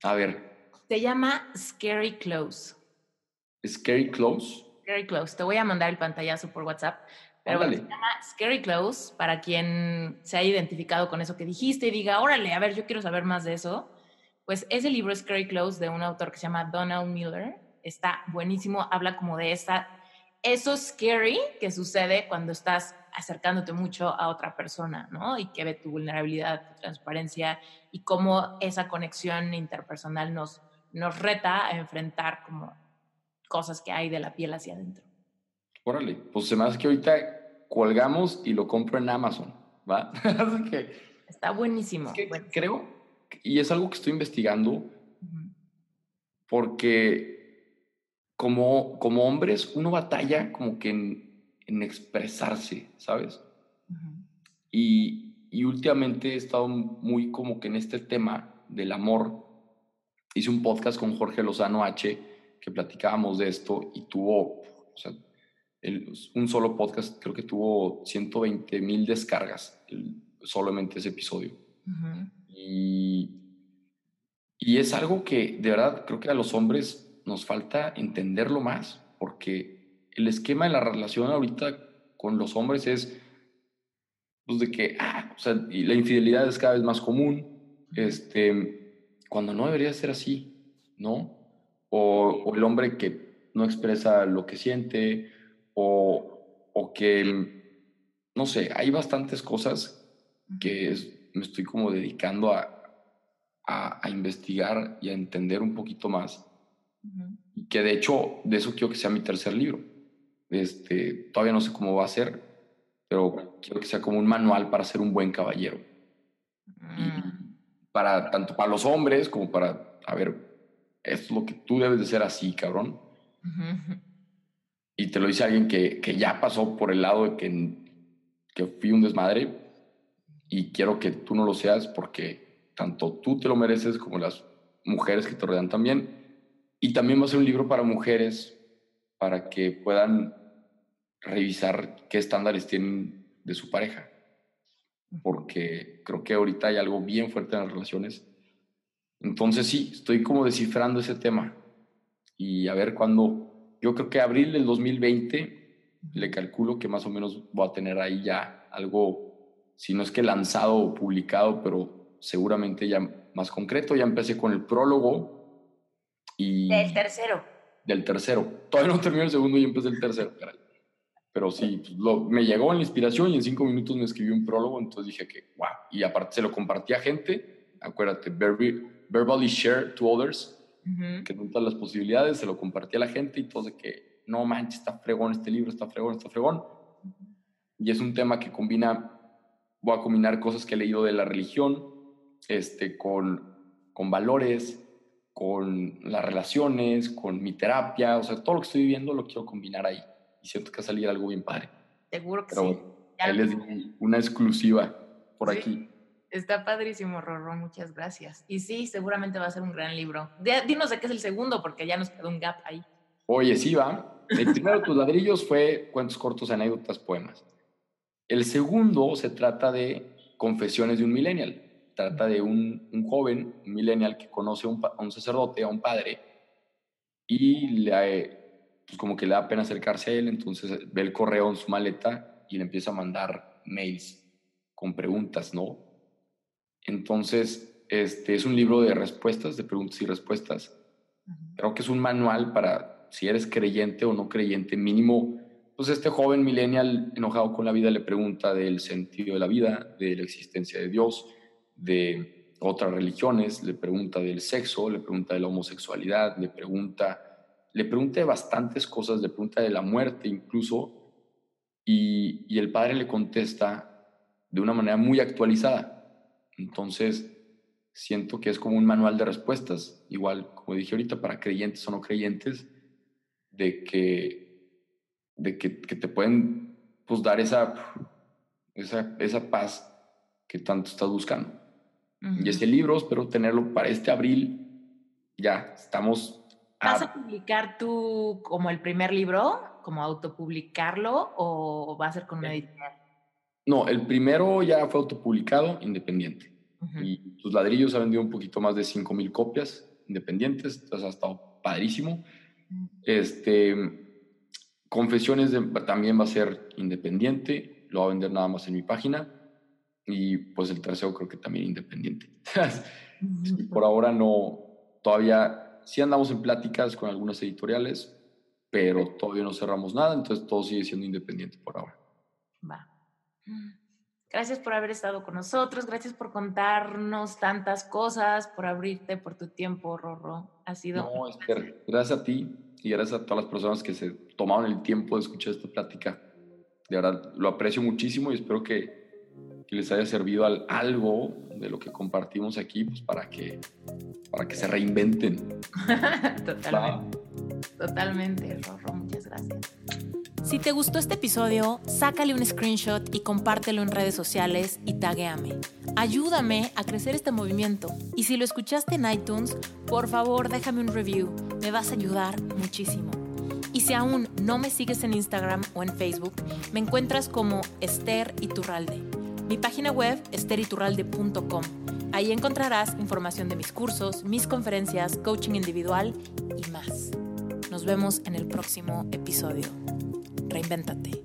A ver. Se llama Scary Close. Scary Close. Scary Close. Te voy a mandar el pantallazo por WhatsApp. Pero bueno, se llama Scary Close, para quien se haya identificado con eso que dijiste y diga, órale, a ver, yo quiero saber más de eso. Pues ese libro Scary Close de un autor que se llama Donald Miller está buenísimo, habla como de esa, eso scary que sucede cuando estás acercándote mucho a otra persona, ¿no? Y que ve tu vulnerabilidad, tu transparencia y cómo esa conexión interpersonal nos, nos reta a enfrentar como cosas que hay de la piel hacia adentro. Órale, pues se me hace que ahorita colgamos y lo compro en Amazon, ¿va? Está buenísimo, Creo, y es algo que estoy investigando, porque como, como hombres uno batalla como que en, expresarse, ¿sabes? y, y últimamente he estado muy como que en este tema del amor. Hice un podcast con Jorge Lozano H, que platicábamos de esto y tuvo, o sea, un solo podcast creo que tuvo 120 mil descargas, solamente ese episodio. y, y es algo que de verdad creo que a los hombres nos falta entenderlo más, porque el esquema de la relación ahorita con los hombres es pues de que, ah, o sea, y la infidelidad es cada vez más común, este, cuando no debería ser así, ¿no? O, o el hombre que no expresa lo que siente, o, que, no sé, hay bastantes cosas que me estoy como dedicando a, a, investigar y a entender un poquito más. Y que de hecho, de eso quiero que sea mi tercer libro. Este, todavía no sé cómo va a ser, pero quiero que sea como un manual para ser un buen caballero. Y mm. para, tanto para los hombres como para, a ver, esto es lo que tú debes de ser así, cabrón y te lo dice alguien que, que ya pasó por el lado de que, que fui un desmadre y quiero que tú no lo seas porque tanto tú te lo mereces como las mujeres que te rodean también. Y también va a ser un libro para mujeres para que puedan revisar qué estándares tienen de su pareja. Porque creo que ahorita hay algo bien fuerte en las relaciones. Entonces sí, estoy como descifrando ese tema. Y a ver cuándo, yo creo que abril del 2020, le calculo que más o menos voy a tener ahí ya algo, si no es que lanzado o publicado, pero seguramente ya más concreto. Ya empecé con el prólogo. Y del tercero. Del tercero. Todavía no terminé el segundo y empecé el tercero, caray. Pero sí, pues, lo, me llegó la inspiración y en cinco minutos me escribí un prólogo, entonces dije que, wow. Y aparte se lo compartí a gente, acuérdate, verbally share to others, que no todas las posibilidades, se lo compartí a la gente y todo de que, no manches, está fregón este libro, está fregón, está fregón. Y es un tema que combina, voy a combinar cosas que he leído de la religión, este, con, con valores, con las relaciones, con mi terapia, o sea, todo lo que estoy viviendo lo quiero combinar ahí y siento que va a salir algo bien padre. Seguro que sí. Ahí les una exclusiva por aquí. Está padrísimo, Rorro, muchas gracias. Y sí, seguramente va a ser un gran libro. Dinos de qué es el segundo, porque ya nos quedó un gap ahí. Oye, sí, va. El primero de tus ladrillos fue cuentos cortos, anécdotas, poemas. El segundo se trata de Confesiones de un Millennial. Trata de un, un joven, un millennial, que conoce a un, a un sacerdote, a un padre, y le, pues como que le da pena acercarse a él, entonces ve el correo en su maleta y le empieza a mandar mails con preguntas, ¿no? Entonces, este es un libro de respuestas, de preguntas y respuestas. Creo que es un manual para si eres creyente o no creyente, mínimo. Pues este joven millennial enojado con la vida le pregunta del sentido de la vida, de la existencia de Dios, de otras religiones, le pregunta del sexo, le pregunta de la homosexualidad, le pregunta le pregunté bastantes cosas, le pregunta de la muerte incluso, y, el padre le contesta de una manera muy actualizada. Entonces, siento que es como un manual de respuestas, igual, como dije ahorita, para creyentes o no creyentes, de que, de que, te pueden pues, dar esa, esa, esa paz que tanto estás buscando. Y ese libro espero tenerlo para este abril. Ya, estamos ¿Vas a publicar tú como el primer libro, como autopublicarlo, o va a ser con una editorial? No, el primero ya fue autopublicado, independiente. Y tus ladrillos ha vendido un poquito más de 5 mil copias independientes, entonces ha estado padrísimo. Este, Confesiones también va a ser independiente, lo va a vender nada más en mi página. Y pues el tercero creo que también independiente. Por ahora no, todavía sí andamos en pláticas con algunas editoriales, pero todavía no cerramos nada, entonces todo sigue siendo independiente por ahora. Va. Gracias por haber estado con nosotros, gracias por contarnos tantas cosas, por abrirte, por tu tiempo, Rorro. Ha sido... No, Esther, gracias a ti y gracias a todas las personas que se tomaron el tiempo de escuchar esta plática. De verdad, lo aprecio muchísimo y espero que que les haya servido al, algo de lo que compartimos aquí, pues para que, para que se reinventen. Totalmente. Totalmente, Rorro, muchas gracias. Si te gustó este episodio, sácale un screenshot y compártelo en redes sociales y taguéame. Ayúdame a crecer este movimiento. Y si lo escuchaste en iTunes, por favor déjame un review. Me vas a ayudar muchísimo. Y si aún no me sigues en Instagram o en Facebook, me encuentras como Esther Iturralde. Mi página web es teriturralde.com. Ahí encontrarás información de mis cursos, mis conferencias, coaching individual y más. Nos vemos en el próximo episodio. Reinvéntate.